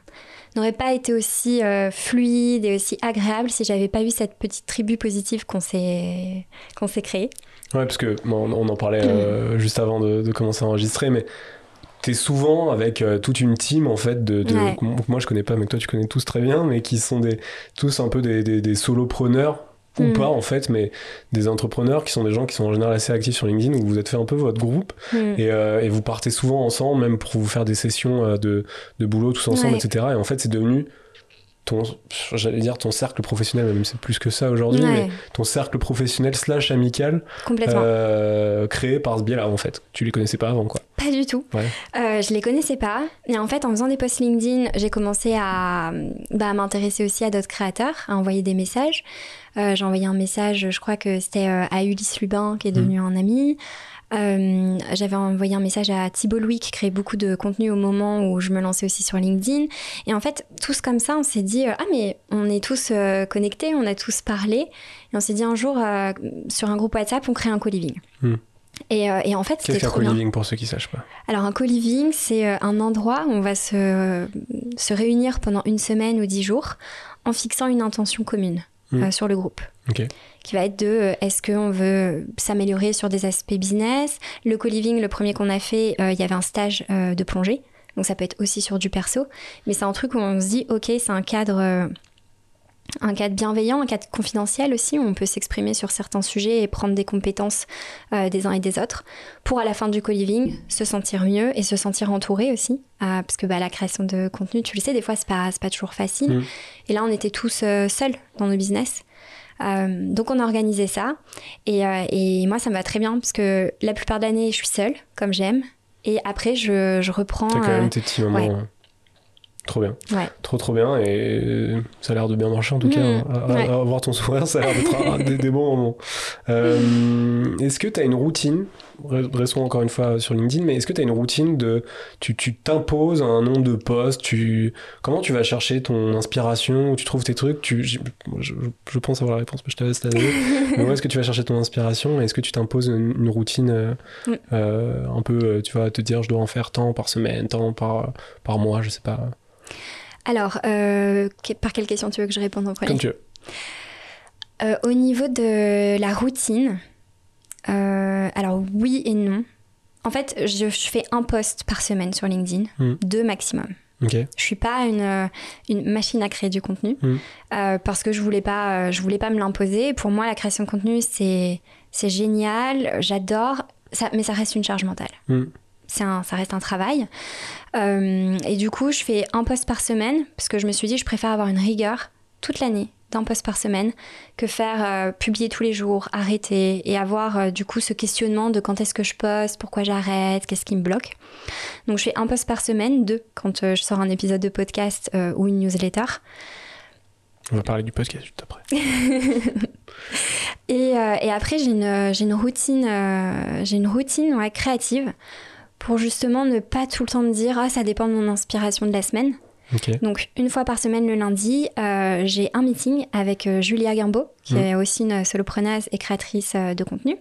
n'aurait pas été aussi euh, fluide et aussi agréable si j'avais pas eu cette petite tribu positive qu'on s'est qu'on s'est créée. Ouais, parce que bon, on en parlait euh, juste avant de, de commencer à enregistrer, mais t'es souvent avec euh, toute une team en fait de, de- Ouais. moi je connais pas mais toi tu connais tous très bien mais qui sont des tous un peu des, des, des solopreneurs ou Mm. pas en fait mais des entrepreneurs qui sont des gens qui sont en général assez actifs sur LinkedIn où vous êtes fait un peu votre groupe Mm. et, euh, et vous partez souvent ensemble même pour vous faire des sessions euh, de, de boulot tous ensemble Ouais. etc et en fait c'est devenu ton j'allais dire ton cercle professionnel même c'est plus que ça aujourd'hui mais ton cercle professionnel slash amical complètement. euh, créé par ce biais là en fait tu les connaissais pas avant quoi Pas du tout. Ouais. Euh, je les connaissais pas. Et en fait, en faisant des posts LinkedIn, j'ai commencé à, bah, à m'intéresser aussi à d'autres créateurs, à envoyer des messages. Euh, j'ai envoyé un message, je crois que c'était euh, à Ulysse Lubin, qui est devenu un ami. Euh, J'avais envoyé un message à Thibault Louis, qui crée beaucoup de contenu au moment où je me lançais aussi sur LinkedIn. Et en fait, tous comme ça, on s'est dit Ah, mais on est tous euh, connectés, on a tous parlé. Et on s'est dit un jour, euh, sur un groupe WhatsApp, on crée un co-living. Hmm. Et, et en fait, qu'est-ce c'était qu'un trop bien. co-living pour ceux qui sachent pas Alors un co-living, c'est un endroit où on va se, se réunir pendant une semaine ou dix jours en fixant une intention commune Mm. euh, sur le groupe. Qui va être de euh, est-ce qu'on veut s'améliorer sur des aspects business? Le co-living, le premier qu'on a fait, euh, il y avait un stage de plongée. Donc ça peut être aussi sur du perso. Mais c'est un truc où on se dit, ok, c'est un cadre... un cadre bienveillant, un cadre confidentiel aussi, où on peut s'exprimer sur certains sujets et prendre des compétences euh, des uns et des autres, pour à la fin du co-living se sentir mieux et se sentir entouré aussi, euh, parce que bah, la création de contenu, tu le sais, des fois c'est pas, pas toujours facile. Mm. Et là, on était tous euh, seuls dans nos business. Donc on a organisé ça, et, et moi ça me va très bien, parce que la plupart de l'année je suis seule, comme j'aime, et après je, je reprends... T'as quand même tes petits moments. ouais. Trop bien. ouais. Trop trop bien et ça a l'air de bien marcher en tout Mhm, cas. hein. À, à- ouais. à voir ton sourire, ça a l'air d'être un- des, des bons moments. Euh, est-ce que tu as une routine Restons encore une fois sur LinkedIn, mais est-ce que tu as une routine de. Tu tu t'imposes un nombre de posts tu, Comment tu vas chercher ton inspiration Où tu trouves tes trucs tu, je, je- je pense avoir la réponse, mais je te laisse la donner. mais où est-ce que tu vas chercher ton inspiration Est-ce que tu t'imposes une, une routine euh, Mm. euh, un peu, euh, tu vas te dire, je dois en faire tant par semaine, tant par, par mois, je sais pas. Alors, euh, que- par quelle question tu veux que je réponde en premier? Comme tu veux. Au niveau de la routine, euh, alors oui et non. En fait, je, je fais un post par semaine sur LinkedIn, Mm. deux maximum. Ok. Je suis pas une, euh, une machine à créer du contenu Mm. euh, parce que je voulais pas, je voulais pas me l'imposer. Pour moi, la création de contenu c'est c'est génial, j'adore, ça, mais ça reste une charge mentale. Mm. Un, ça reste un travail. Euh, et du coup, je fais un post par semaine parce que je me suis dit, je préfère avoir une rigueur toute l'année d'un post par semaine que faire euh, publier tous les jours, arrêter et avoir euh, du coup ce questionnement de quand est-ce que je poste, pourquoi j'arrête, qu'est-ce qui me bloque. Donc je fais un post par semaine, deux quand euh, je sors un épisode de podcast ou une newsletter. On va parler du podcast juste après. (laughs) Et, et après, j'ai une, j'ai une routine, j'ai une routine ouais, créative pour justement ne pas tout le temps me dire ah ça dépend de mon inspiration de la semaine. Donc une fois par semaine le lundi, euh, j'ai un meeting avec euh, Julia Guimbaud, qui Mhm. est aussi une solopreneuse et créatrice euh, de contenu.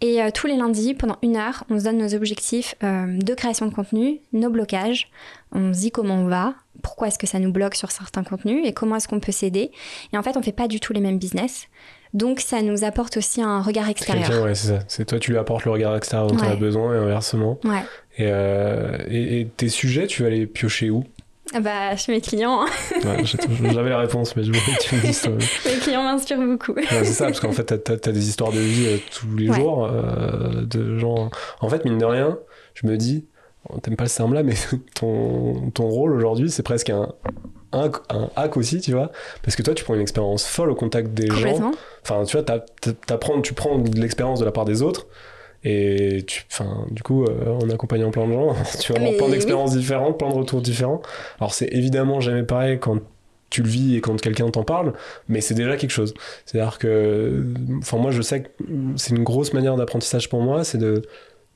Et tous les lundis, pendant une heure, on se donne nos objectifs de création de contenu, nos blocages. On se dit comment on va, pourquoi est-ce que ça nous bloque sur certains contenus et comment est-ce qu'on peut s'aider. Et en fait, on fait pas du tout les mêmes business. Donc ça nous apporte aussi un regard extérieur. Ouais, c'est ça. C'est toi, tu lui apportes le regard extérieur dont tu as Ouais. besoin et inversement. Ouais. Et, euh, et, et tes sujets, tu vas les piocher où? Bah, chez mes clients, Ouais, J'avais la réponse, mais je voulais que tu me dises (laughs) toi. mes clients m'inspirent beaucoup. Ouais, c'est ça, parce qu'en fait, t'as as, des histoires de vie euh, tous les Ouais. jours, euh, de gens. En fait, mine de rien, je me dis, t'aimes pas le terme là, mais (laughs) ton, ton rôle aujourd'hui, c'est presque un, un, un hack aussi, tu vois, parce que toi, tu prends une expérience folle au contact des gens. Enfin, tu vois, t'apprends- tu prends de l'expérience de la part des autres. Et tu, du coup, euh, en accompagnant plein de gens, (laughs) tu vas avoir Mais plein oui. d'expériences différentes, plein de retours différents. Alors, c'est évidemment jamais pareil quand tu le vis et quand quelqu'un t'en parle, mais c'est déjà quelque chose. C'est-à-dire que, enfin, moi, je sais que c'est une grosse manière d'apprentissage pour moi, c'est de,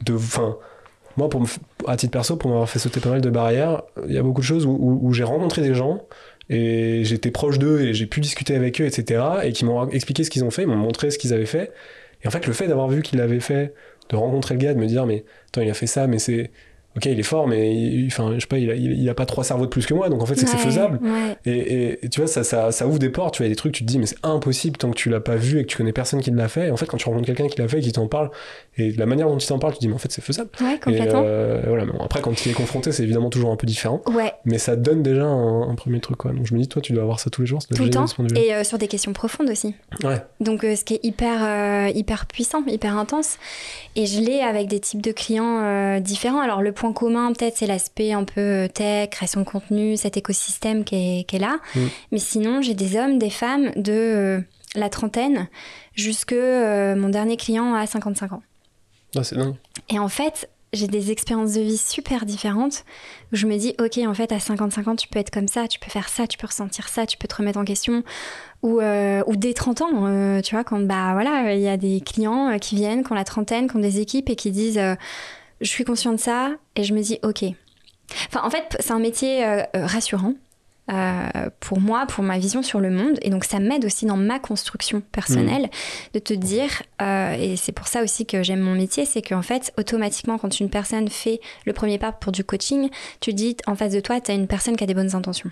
de, enfin, moi, pour me à titre perso, pour m'avoir fait sauter pas mal de barrières, il y a beaucoup de choses où, où- où j'ai rencontré des gens et j'étais proche d'eux et j'ai pu discuter avec eux, etc. Et qui m'ont expliqué ce qu'ils ont fait, ils m'ont montré ce qu'ils avaient fait. Et en fait, le fait d'avoir vu qu'ils l'avaient fait, de rencontrer le gars, de me dire, mais attends, il a fait ça, mais c'est. Ok, il est fort, mais il, enfin, je sais pas, il a, il, a pas trois cerveaux de plus que moi, donc en fait, c'est que c'est Ouais, faisable. ouais. Et, et tu vois, ça, ça, ça ouvre des portes, tu vois, il y a des trucs, tu te dis, mais c'est impossible tant que tu l'as pas vu et que tu connais personne qui l'a fait. Et en fait, quand tu rencontres quelqu'un qui l'a fait et qui t'en parle, et de la manière dont il t'en parle, tu te dis, mais en fait, c'est faisable. Ouais, Et complètement. euh, voilà, mais bon, après, quand il est confronté, c'est évidemment toujours un peu différent. Ouais, Mais ça donne déjà un, un premier truc, quoi. Donc je me dis, toi, tu dois avoir ça tous les jours, tout le temps. Et euh, sur des questions profondes aussi. Ouais. Donc, euh, ce qui est hyper, euh, hyper puissant, hyper intense. Et je l'ai avec des types de clients euh, différents. Alors, le point commun, peut-être, c'est l'aspect un peu euh, tech, création de contenu, cet écosystème qui est, qui est là. Mm. Mais sinon, j'ai des hommes, des femmes de euh, la trentaine jusque euh, mon dernier client à 55 ans. Ah, c'est dingue. Et en fait, j'ai des expériences de vie super différentes où je me dis, ok, en fait, à 55 ans, tu peux être comme ça, tu peux faire ça, tu peux ressentir ça, tu peux te remettre en question. Ou, euh, ou dès 30 ans, euh, tu vois, quand bah voilà, il y a des clients qui viennent, qui ont la trentaine, qui ont des équipes et qui disent, je suis conscient de ça, et je me dis, ok. Enfin, en fait, c'est un métier euh, euh, rassurant. euh, pour moi, pour ma vision sur le monde, et donc ça m'aide aussi dans ma construction personnelle de te dire, euh, et c'est pour ça aussi que j'aime mon métier, c'est qu'en fait, automatiquement, quand une personne fait le premier pas pour du coaching, tu dis en face de toi, tu as une personne qui a des bonnes intentions,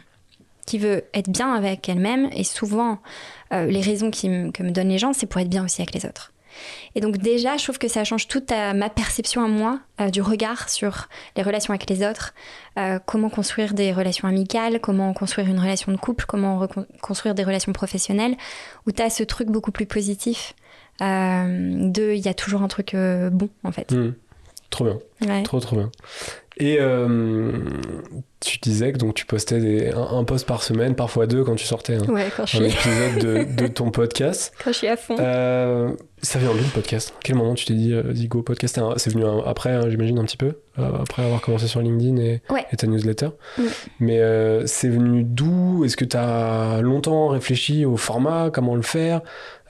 qui veut être bien avec elle-même, et souvent, euh, les raisons qui que me donnent les gens, c'est pour être bien aussi avec les autres. Et donc déjà, je trouve que ça change toute ta- ma perception à moi euh, du regard sur les relations avec les autres, euh, comment construire des relations amicales, comment construire une relation de couple, comment construire des relations professionnelles, où tu as ce truc beaucoup plus positif euh, de il y a toujours un truc bon en fait. Hmm. Trop bien. Ouais. Trop, trop bien. Et tu disais que donc tu postais des, un, un post par semaine, parfois deux quand tu sortais Ouais, quand je, un suis, épisode de, de ton (laughs) podcast. quand je suis à fond. Euh, ça vient d'où le podcast? Quel moment tu t'es dit, euh, go, podcast C'est un- C'est venu un- après, hein, j'imagine, un petit peu euh, Après avoir commencé sur LinkedIn et, Ouais. et ta newsletter. Mais euh, c'est venu d'où? Est-ce que tu as longtemps réfléchi au format? Comment le faire?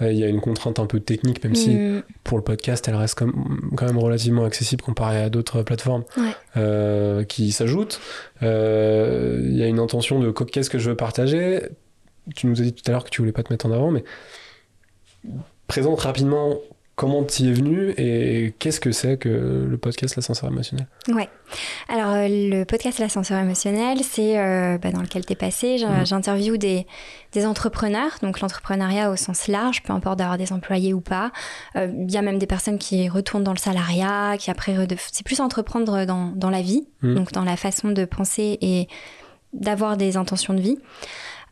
Euh, Il y a une contrainte un peu technique, même si Mm, pour le podcast, elle reste quand même relativement accessible comparée à d'autres plateformes Ouais. euh, qui s'ajoutent. Euh, Il y a une intention de qu'est-ce que je veux partager. Tu nous as dit tout à l'heure que tu voulais pas te mettre en avant, mais présente rapidement comment tu y es venu et qu'est-ce que c'est que le podcast L'ascenseur émotionnel? Ouais. Alors, euh, le podcast L'ascenseur émotionnel, c'est euh, bah, dans lequel tu es passé. Mhm. J'interviewe des, des entrepreneurs, donc l'entrepreneuriat au sens large, peu importe d'avoir des employés ou pas. Euh, Il y a même des personnes qui retournent dans le salariat, qui après. C'est plus entreprendre dans, dans la vie, Mhm. donc dans la façon de penser et d'avoir des intentions de vie.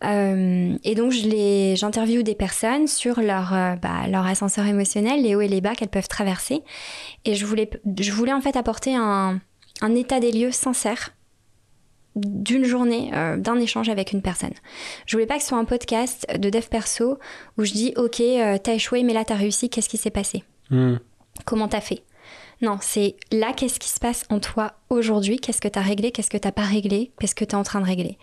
Euh, et donc, j'interviewe des personnes sur leur, euh, bah, leur ascenseur émotionnel, les hauts et les bas qu'elles peuvent traverser. Et je voulais, je voulais en fait apporter un, un état des lieux sincère d'une journée, euh, d'un échange avec une personne. Je voulais pas que ce soit un podcast de dev perso où je dis ok, t'as échoué, mais là t'as réussi, qu'est-ce qui s'est passé? Hmm. Comment t'as fait? Non, c'est là qu'est-ce qui se passe en toi aujourd'hui, qu'est-ce que t'as réglé, qu'est-ce que t'as pas réglé, qu'est-ce que t'es en train de régler?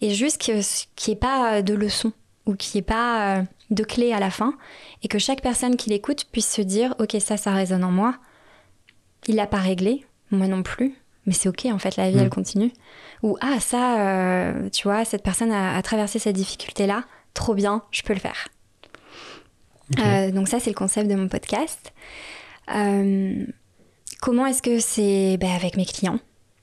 Et juste que- qu'il n'y ait pas de leçon ou qu'il n'y ait pas euh, de clé à la fin et que chaque personne qui l'écoute puisse se dire ok, ça, ça résonne en moi. Il l'a pas réglé, moi non plus. Mais c'est ok, en fait, la vie, Mm. elle continue. Ou, ah, ça, euh, tu vois, cette personne a, a traversé cette difficulté-là, trop bien, je peux le faire. Euh, donc ça, c'est le concept de mon podcast. Euh, comment est-ce que c'est ben, avec mes clients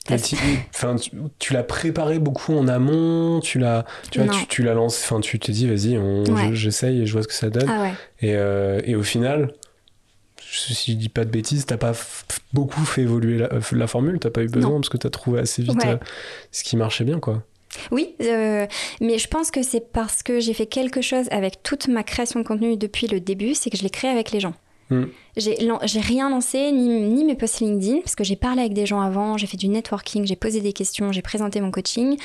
tu, enfin, tu, tu l'as préparé beaucoup en amont, tu l'as, tu, vois, tu, tu l'as lancé, enfin, tu t'es dit, vas-y, on- Ouais. je- j'essaye et je vois ce que ça donne. Ah ouais. Et, euh, et au final, si je dis pas de bêtises, t'as pas beaucoup fait évoluer la, euh, la formule, t'as pas eu besoin Non. parce que t'as trouvé assez vite Ouais. euh, ce qui marchait bien, quoi. Oui, euh, mais je pense que c'est parce que j'ai fait quelque chose avec toute ma création de contenu depuis le début, c'est que je l'ai créé avec les gens. Mm. J'ai rien lancé, ni, mes posts LinkedIn, parce que j'ai parlé avec des gens avant, j'ai fait du networking, j'ai posé des questions, j'ai présenté mon coaching.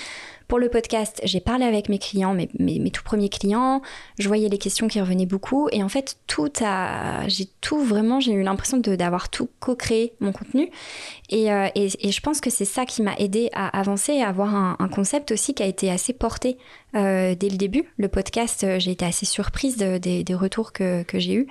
Pour le podcast, j'ai parlé avec mes clients, mes, mes, mes tout premiers clients, je voyais les questions qui revenaient beaucoup, et en fait, tout a, j'ai tout vraiment, j'ai eu l'impression d'avoir tout co-créé mon contenu. Et, euh, et, et je pense que c'est ça qui m'a aidé à avancer, à avoir un, concept aussi qui a été assez porté euh, dès le début. Le podcast, euh, j'ai été assez surprise de- des, des retours que, que j'ai eus.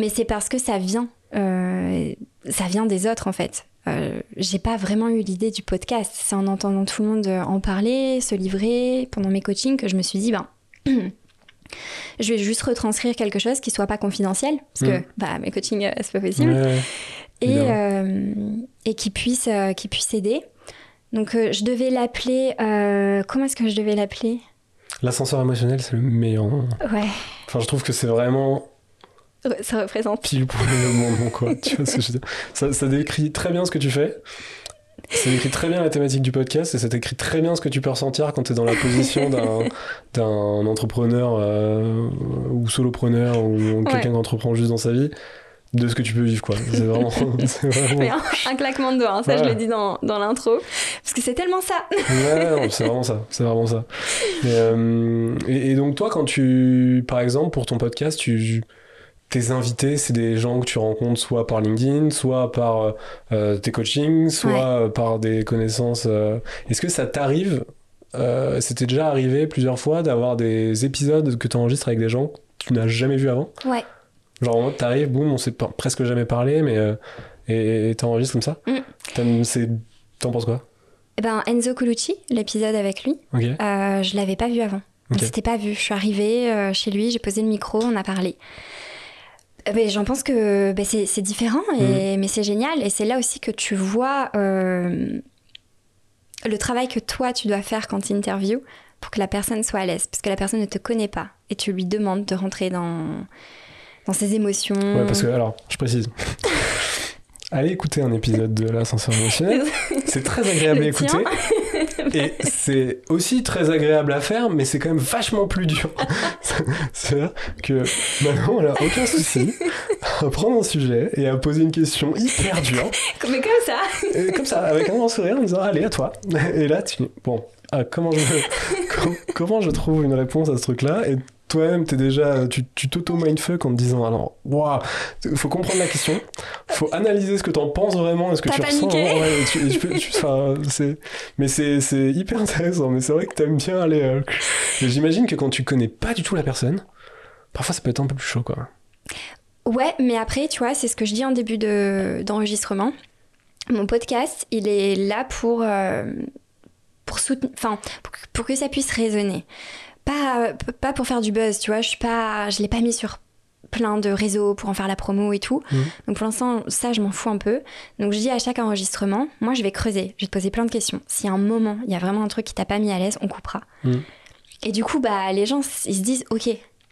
Mais c'est parce que ça vient, euh, ça vient des autres en fait. Euh, j'ai pas vraiment eu l'idée du podcast. C'est en entendant tout le monde euh, en parler, se livrer pendant mes coachings que je me suis dit, ben, (clears throat) je vais juste retranscrire quelque chose qui soit pas confidentiel, parce que Mm. bah, mes coachings, euh, c'est pas possible. Ouais, et, euh, et qui puisse, qui puisse aider. Donc je devais l'appeler. comment est-ce que je devais l'appeler? L'ascenseur émotionnel, c'est le meilleur. Ouais, Enfin, je trouve que c'est vraiment ça représente. pile pour le moment, quoi. tu vois ce que je veux dire ça, ça décrit très bien ce que tu fais. Ça décrit très bien la thématique du podcast et ça décrit très bien ce que tu peux ressentir quand tu es dans la position (laughs) d'un, entrepreneur euh, ou solopreneur ou quelqu'un qui entreprend juste dans sa vie, de ce que tu peux vivre, quoi. C'est vraiment. (laughs) vraiment- un, un claquement de doigts, hein, ça je le dis dans, dans l'intro. Parce que c'est tellement ça. Ouais, c'est vraiment ça. C'est vraiment ça. Et, euh, et- et donc, toi, quand tu. Par exemple, pour ton podcast, tu. Tes invités, c'est des gens que tu rencontres soit par LinkedIn, soit par euh, euh, tes coachings, soit Ouais. euh, par des connaissances. euh. Est-ce que ça t'arrive euh, C'était déjà arrivé plusieurs fois d'avoir des épisodes que tu enregistres avec des gens que tu n'as jamais vus avant? Ouais. Genre t'arrives, boum, on s'est presque jamais parlé, mais et t'enregistres comme ça? Mm. T'en penses quoi? Eh ben, Enzo Colucci, l'épisode avec lui, Ok. euh, je l'avais pas vu avant. On Ok. s'était pas vu. Je suis arrivée chez lui, j'ai posé le micro, on a parlé. Euh, ben, J'en pense que ben, c'est différent, et, mais c'est génial. Et c'est là aussi que tu vois euh, le travail que toi, tu dois faire quand tu interviews pour que la personne soit à l'aise. Parce que la personne ne te connaît pas. Et tu lui demandes de rentrer dans, dans ses émotions. Ouais, parce que, alors, je précise. (laughs) Allez écouter un épisode de l'ascenseur émotionnel. (laughs) C'est très agréable à écouter. (laughs) Et c'est aussi très agréable à faire, mais c'est quand même vachement plus dur. (laughs) C'est-à-dire que maintenant, elle a aucun (laughs) souci à prendre un sujet et à poser une question hyper dure. Mais comme ça. Et comme ça, avec un grand sourire, en disant Allez, à toi. Et là, tu Bon, ah, comment, je, com- comment je trouve une réponse à ce truc-là? Et toi-même, t'es déjà, tu t'auto-mindfuck en te disant Alors, waouh, faut comprendre la question, faut analyser ce que t'en penses vraiment, ce que tu ressens. paniqué. vraiment, ouais, et tu- et tu peux- tu- (laughs) enfin, c'est- mais c'est hyper intéressant. Mais c'est vrai que t'aimes bien aller. euh, mais J'imagine que quand tu connais pas du tout la personne, parfois ça peut être un peu plus chaud, quoi. Ouais, mais après, tu vois, c'est ce que je dis en début de- d'enregistrement. Mon podcast, il est là pour, euh, pour, soutenir, enfin, pour que ça puisse résonner. Pas, pas pour faire du buzz, tu vois. Je suis pas, je l'ai pas mis sur plein de réseaux pour en faire la promo et tout. Mhm. Donc pour l'instant, ça, je m'en fous un peu. Donc je dis à chaque enregistrement, moi, je vais creuser, je vais te poser plein de questions. S'il y a un moment, il y a vraiment un truc qui t'a pas mis à l'aise, on coupera. Mhm. Et du coup, bah, les gens, ils se disent, ok,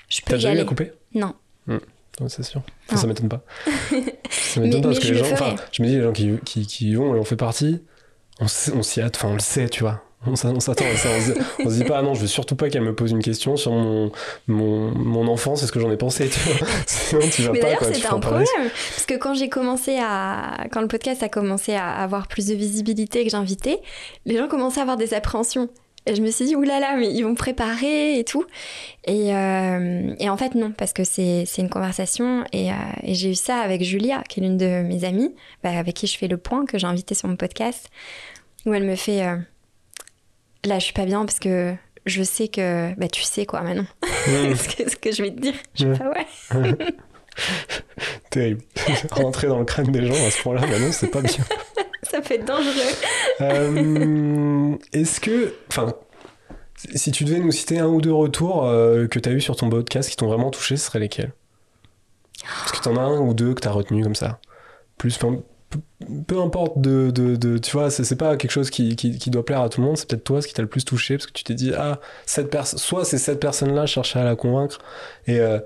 je peux T'as y déjà eu aller. à couper? Non. Ouais, c'est sûr. Enfin, ça m'étonne pas. (laughs) ça m'étonne pas mais parce que je les le gens, je me dis, les gens qui, qui, qui et on fait partie, on, sait- on s'y hâte, enfin, on le sait, tu vois. On s'a- on s'attend à ça. On se, on se dit pas, ah non, je veux surtout pas qu'elle me pose une question sur mon, mon, mon enfance et ce que j'en ai pensé, tu vois. (laughs) Sinon, tu vas Mais pas, d'ailleurs, c'était un problème. Parce que quand j'ai commencé à. Quand le podcast a commencé à avoir plus de visibilité que j'invitais, les gens commençaient à avoir des appréhensions. Et je me suis dit, oulala, mais ils vont me préparer et tout. Et, euh, et en fait, non, parce que c'est c'est une conversation. Et, euh, et j'ai eu ça avec Julia, qui est l'une de mes amies, bah, avec qui je fais le point, que j'ai invité sur mon podcast, où elle me fait. euh, Là, je suis pas bien parce que je sais que. Bah, tu sais quoi maintenant. Mmh, ce, que, ce que je vais te dire? Je pas, ouais. (laughs) terrible. (laughs) Rentrer dans le crâne des gens à ce point-là, maintenant, c'est pas bien. (laughs) Ça peut être dangereux. Euh, Est-ce que, enfin, si tu devais nous citer un ou deux retours euh, que tu as eu sur ton podcast qui t'ont vraiment touché, ce seraient lesquels? Est-ce que t'en as un ou deux que t'as retenu comme ça? Plus, peu, importe de, de, de- tu vois, c'est pas quelque chose qui, qui, qui doit plaire à tout le monde. C'est peut-être toi ce qui t'a le plus touché parce que tu t'es dit ah cette personne, soit c'est cette personne-là, je cherchais à la convaincre et euh,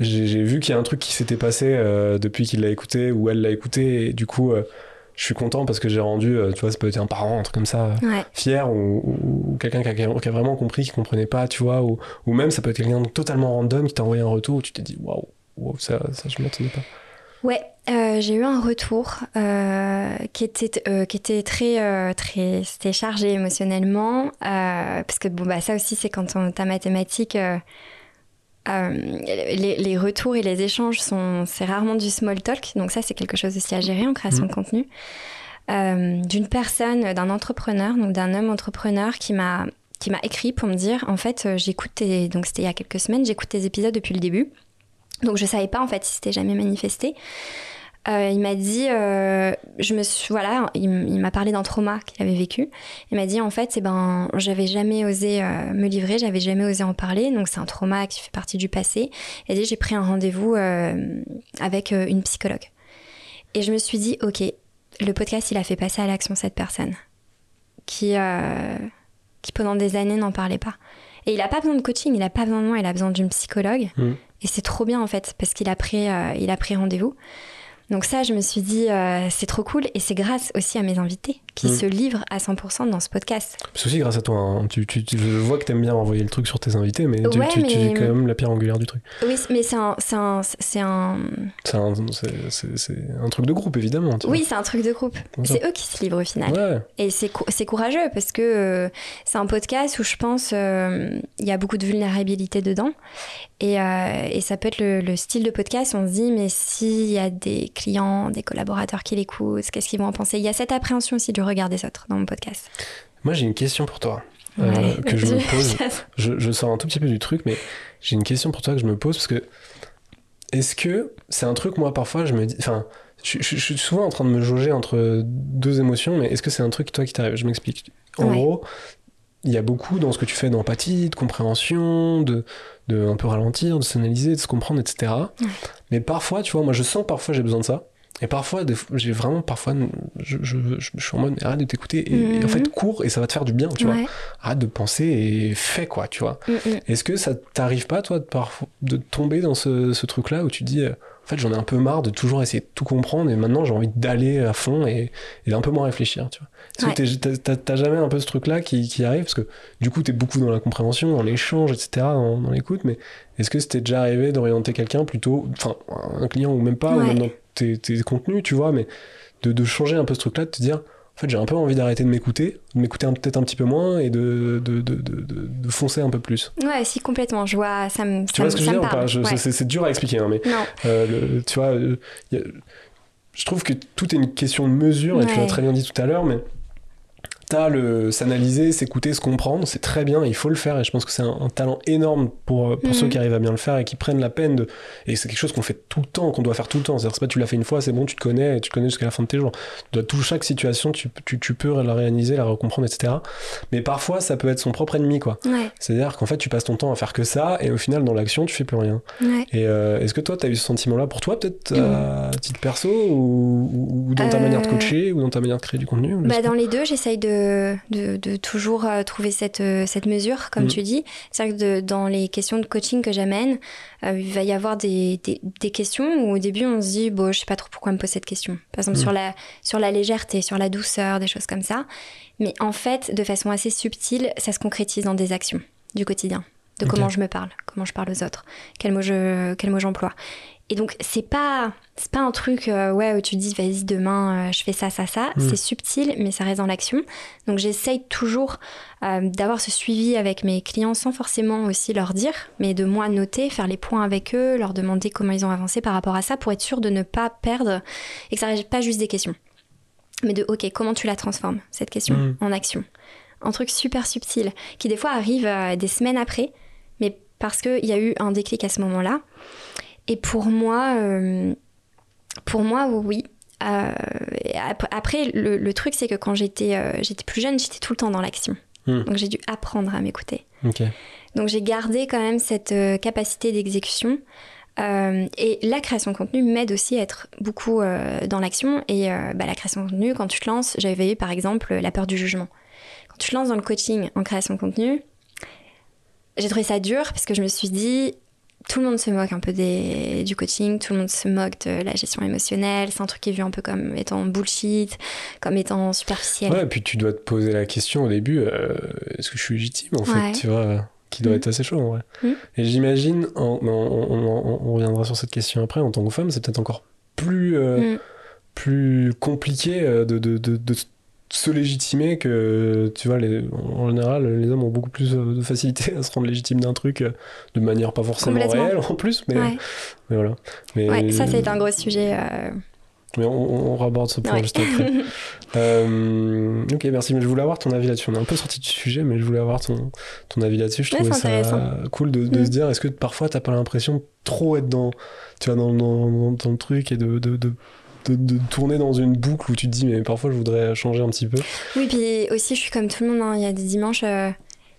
j'ai vu qu'il y a un truc qui s'était passé euh, depuis qu'il l'a écouté ou elle l'a écouté et du coup euh, je suis content parce que j'ai rendu, tu vois, ça peut être un parent, un truc comme ça, Ouais. fier ou, ou- ou quelqu'un qui a, qui a vraiment compris, qui comprenait pas, tu vois, ou, ou même ça peut être quelqu'un totalement random qui t'a envoyé un retour où tu t'es dit waouh, waouh, ça, ça je m'attendais pas. Ouais, euh, j'ai eu un retour euh, qui était euh, qui était très très c'était chargé émotionnellement parce que bon bah ça aussi c'est quand on ta mathématique les, les retours et les échanges sont c'est rarement du small talk donc ça c'est quelque chose aussi à gérer en création Mhm. de contenu d'une personne d'un entrepreneur donc d'un homme entrepreneur qui m'a qui m'a écrit pour me dire en fait j'écoute donc c'était il y a quelques semaines j'écoute tes épisodes depuis le début donc je savais pas en fait si c'était jamais manifesté. Euh, il m'a dit, euh, je me suis, voilà, il, il m'a parlé d'un trauma qu'il avait vécu. Il m'a dit en fait, eh ben, j'avais jamais osé euh, me livrer, j'avais jamais osé en parler, donc c'est un trauma qui fait partie du passé. Et dit, j'ai pris un rendez-vous avec une psychologue. Et je me suis dit, ok, le podcast, il a fait passer à l'action cette personne qui, qui pendant des années n'en parlait pas. Et il n'a pas besoin de coaching, il n'a pas besoin de moi, il a besoin d'une psychologue. Mm. Et c'est trop bien en fait, parce qu'il a pris, euh, rendez-vous. Donc ça, je me suis dit, euh, c'est trop cool. Et c'est grâce aussi à mes invités qui Mm. se livrent à 100% dans ce podcast. C'est aussi grâce à toi. hein. Tu, tu- tu- je vois que t'aimes bien envoyer le truc sur tes invités, mais tu, Ouais, tu- tu es quand même la pierre angulaire du truc. Oui, mais c'est un, c'est un, un... Un, truc de groupe, évidemment. tu. Oui, c'est un truc de groupe. C'est eux qui se livrent au final. Ouais. Et c'est cou- c'est courageux parce que euh, c'est un podcast où je pense euh, il y a beaucoup de vulnérabilité dedans. Et, euh, et ça peut être le, le style de podcast. On se dit, mais s'il y a des clients, des collaborateurs qui l'écoutent, qu'est-ce qu'ils vont en penser? Il y a cette appréhension aussi du regard des autres dans mon podcast. Moi, j'ai une question pour toi. euh, que je me (laughs) pose. Je, je sors un tout petit peu du truc, mais j'ai une question pour toi que je me pose parce que est-ce que c'est un truc, moi, parfois, je me dis. Enfin, je, je- je suis souvent en train de me jauger entre deux émotions, mais est-ce que c'est un truc, toi, qui t'arrive? Je m'explique. En Ouais. gros, il y a beaucoup dans ce que tu fais d'empathie, de compréhension, de, de un peu ralentir, de s'analyser, de se comprendre, etc. Ouais. Mais parfois, tu vois, moi, je sens que parfois j'ai besoin de ça. Et parfois, j'ai vraiment, parfois, je, je, je- je suis en mode, arrête de t'écouter, et, et en fait, cours, et ça va te faire du bien, tu vois Ouais. arrête de penser et fais quoi, tu vois. Mm, mm. Est-ce que ça t'arrive pas, toi, de, parfois, de tomber dans ce, ce truc-là où tu dis, euh, en fait, j'en ai un peu marre de toujours essayer de tout comprendre et maintenant j'ai envie d'aller à fond et, et d'un peu moins réfléchir, tu vois. Est-ce Ouais. que t'as- jamais un peu ce truc-là qui, qui arrive? Parce que du coup, t'es beaucoup dans la compréhension, dans l'échange, etc., dans, dans l'écoute, mais est-ce que c'était déjà arrivé d'orienter quelqu'un plutôt, enfin, un client ou même pas, ou même dans tes, tes contenus, tu vois, mais de, de changer un peu ce truc-là, de te dire, en fait, j'ai un peu envie d'arrêter de m'écouter, de m'écouter peut-être un petit peu moins et de, de, de, foncer un peu plus. Ouais, si, complètement. Je vois, ça me, Tu ça vois ce que je veux dire ou pas? parle. Je- Ouais. c'est- dur à expliquer, hein, mais Non, euh, le- tu vois, euh, y a- je trouve que tout est une question de mesure, et tu l'as très bien dit tout à l'heure, mais t'as le s'analyser, s'écouter, se comprendre, c'est très bien, il faut le faire, et je pense que c'est un, un talent énorme pour, euh, pour Mhm. ceux qui arrivent à bien le faire et qui prennent la peine de... Et c'est quelque chose qu'on fait tout le temps, qu'on doit faire tout le temps, c'est-à-dire c'est pas tu l'as fait une fois, c'est bon, tu te connais, tu te connais jusqu'à la fin de tes jours. Tu dois, tout, chaque situation, tu, tu, tu peux la réaliser, la recomprendre, etc. Mais parfois, ça peut être son propre ennemi, quoi. ouais, C'est-à-dire qu'en fait, tu passes ton temps à faire que ça, et au final, dans l'action, tu fais plus rien. ouais. Et euh, est-ce que toi, tu as eu ce sentiment-là pour toi, peut-être à titre perso, ou, dans ta Euh, manière de coacher, ou dans ta manière de créer du contenu Bah, dans les deux, j'essaye de, de, de toujours euh, trouver cette, euh, cette mesure, comme Mhm. tu dis. C'est vrai que de- dans les questions de coaching que j'amène, euh, il va y avoir des, des, des questions où au début on se dit, bon, je sais pas trop pourquoi on me pose cette question. Par exemple, Mhm. sur, la, sur la légèreté, sur la douceur, des choses comme ça. Mais en fait, de façon assez subtile, ça se concrétise dans des actions du quotidien. De comment je me parle, comment je parle aux autres, quel mot je, quel mot j'emploie. Et donc, c'est pas, c'est pas un truc euh, ouais, où tu dis, vas-y, demain, euh, je fais ça, ça, ça. Mm. C'est subtil, mais ça reste dans l'action. Donc, j'essaye toujours euh, d'avoir ce suivi avec mes clients sans forcément aussi leur dire, mais de moi noter, faire les points avec eux, leur demander comment ils ont avancé par rapport à ça pour être sûr de ne pas perdre et que ça reste pas juste des questions. Mais de, ok, comment tu la transformes, cette question, Mm. en action? Un truc super subtil qui, des fois, arrive des semaines après, mais parce qu'il y a eu un déclic à ce moment-là. Et pour moi, euh, pour moi, oui. Euh, après, le, le truc, c'est que quand j'étais euh, j'étais plus jeune, j'étais tout le temps dans l'action. Hmm. Donc j'ai dû apprendre à m'écouter. Donc j'ai gardé quand même cette capacité d'exécution. Euh, et la création de contenu m'aide aussi à être beaucoup euh, dans l'action. Et euh, bah, la création de contenu, quand tu te lances, j'avais eu par exemple la peur du jugement. Quand tu te lances dans le coaching en création de contenu, j'ai trouvé ça dur parce que je me suis dit, tout le monde se moque un peu des, du coaching, tout le monde se moque de la gestion émotionnelle. C'est un truc qui est vu un peu comme étant bullshit, comme étant superficiel. Ouais, et puis tu dois te poser la question au début, euh, est-ce que je suis légitime, en Ouais. fait, tu vois qui doit Mm. être assez chaud en vrai. Mm. Et j'imagine, en- on, on- on- on reviendra sur cette question après, en tant que femme, c'est peut-être encore plus, euh, Mm. plus compliqué euh, de, de, de, de se légitimer que, tu vois, les, en général, les hommes ont beaucoup plus euh, de facilité à se rendre légitime d'un truc euh, de manière pas forcément réelle en plus, mais, Ouais. mais voilà. Mais, Ouais, ça, c'est un gros sujet. euh, Mais on, on raborde ce point Ouais. juste après. (laughs) Euh, ok, merci. Mais je voulais avoir ton avis là-dessus. On est un peu sorti du sujet, mais je voulais avoir ton, ton avis là-dessus. Je Ouais, trouvais ça cool de, de Mm. se dire est-ce que parfois t'as pas l'impression de trop être dans, tu vois, dans, dans, dans- le truc et de, de, de, de- de tourner dans une boucle où tu te dis mais parfois je voudrais changer un petit peu. Oui, puis aussi, je suis comme tout le monde. hein. Il y a des dimanches euh,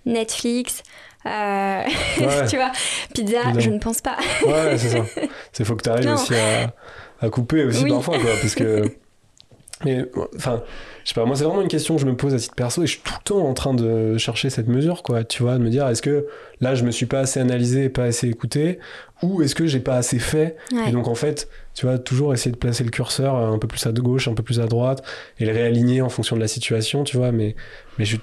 Netflix, euh, (laughs) Ouais. tu vois, pizza, Évidemment. je ne pense pas. Ouais, c'est ça. (laughs) C'est faut que tu arrives Non. aussi à, à couper aussi Oui. parfois, quoi, parce que. (laughs) Mais, enfin, je sais pas, moi, c'est vraiment une question que je me pose à titre perso et je suis tout le temps en train de chercher cette mesure, quoi, tu vois, de me dire, est-ce que là, je me suis pas assez analysé, pas assez écouté, ou est-ce que j'ai pas assez fait? Ouais. Et donc, en fait, tu vois, toujours essayer de placer le curseur un peu plus à gauche, un peu plus à droite, et le réaligner en fonction de la situation, tu vois, mais, mais je.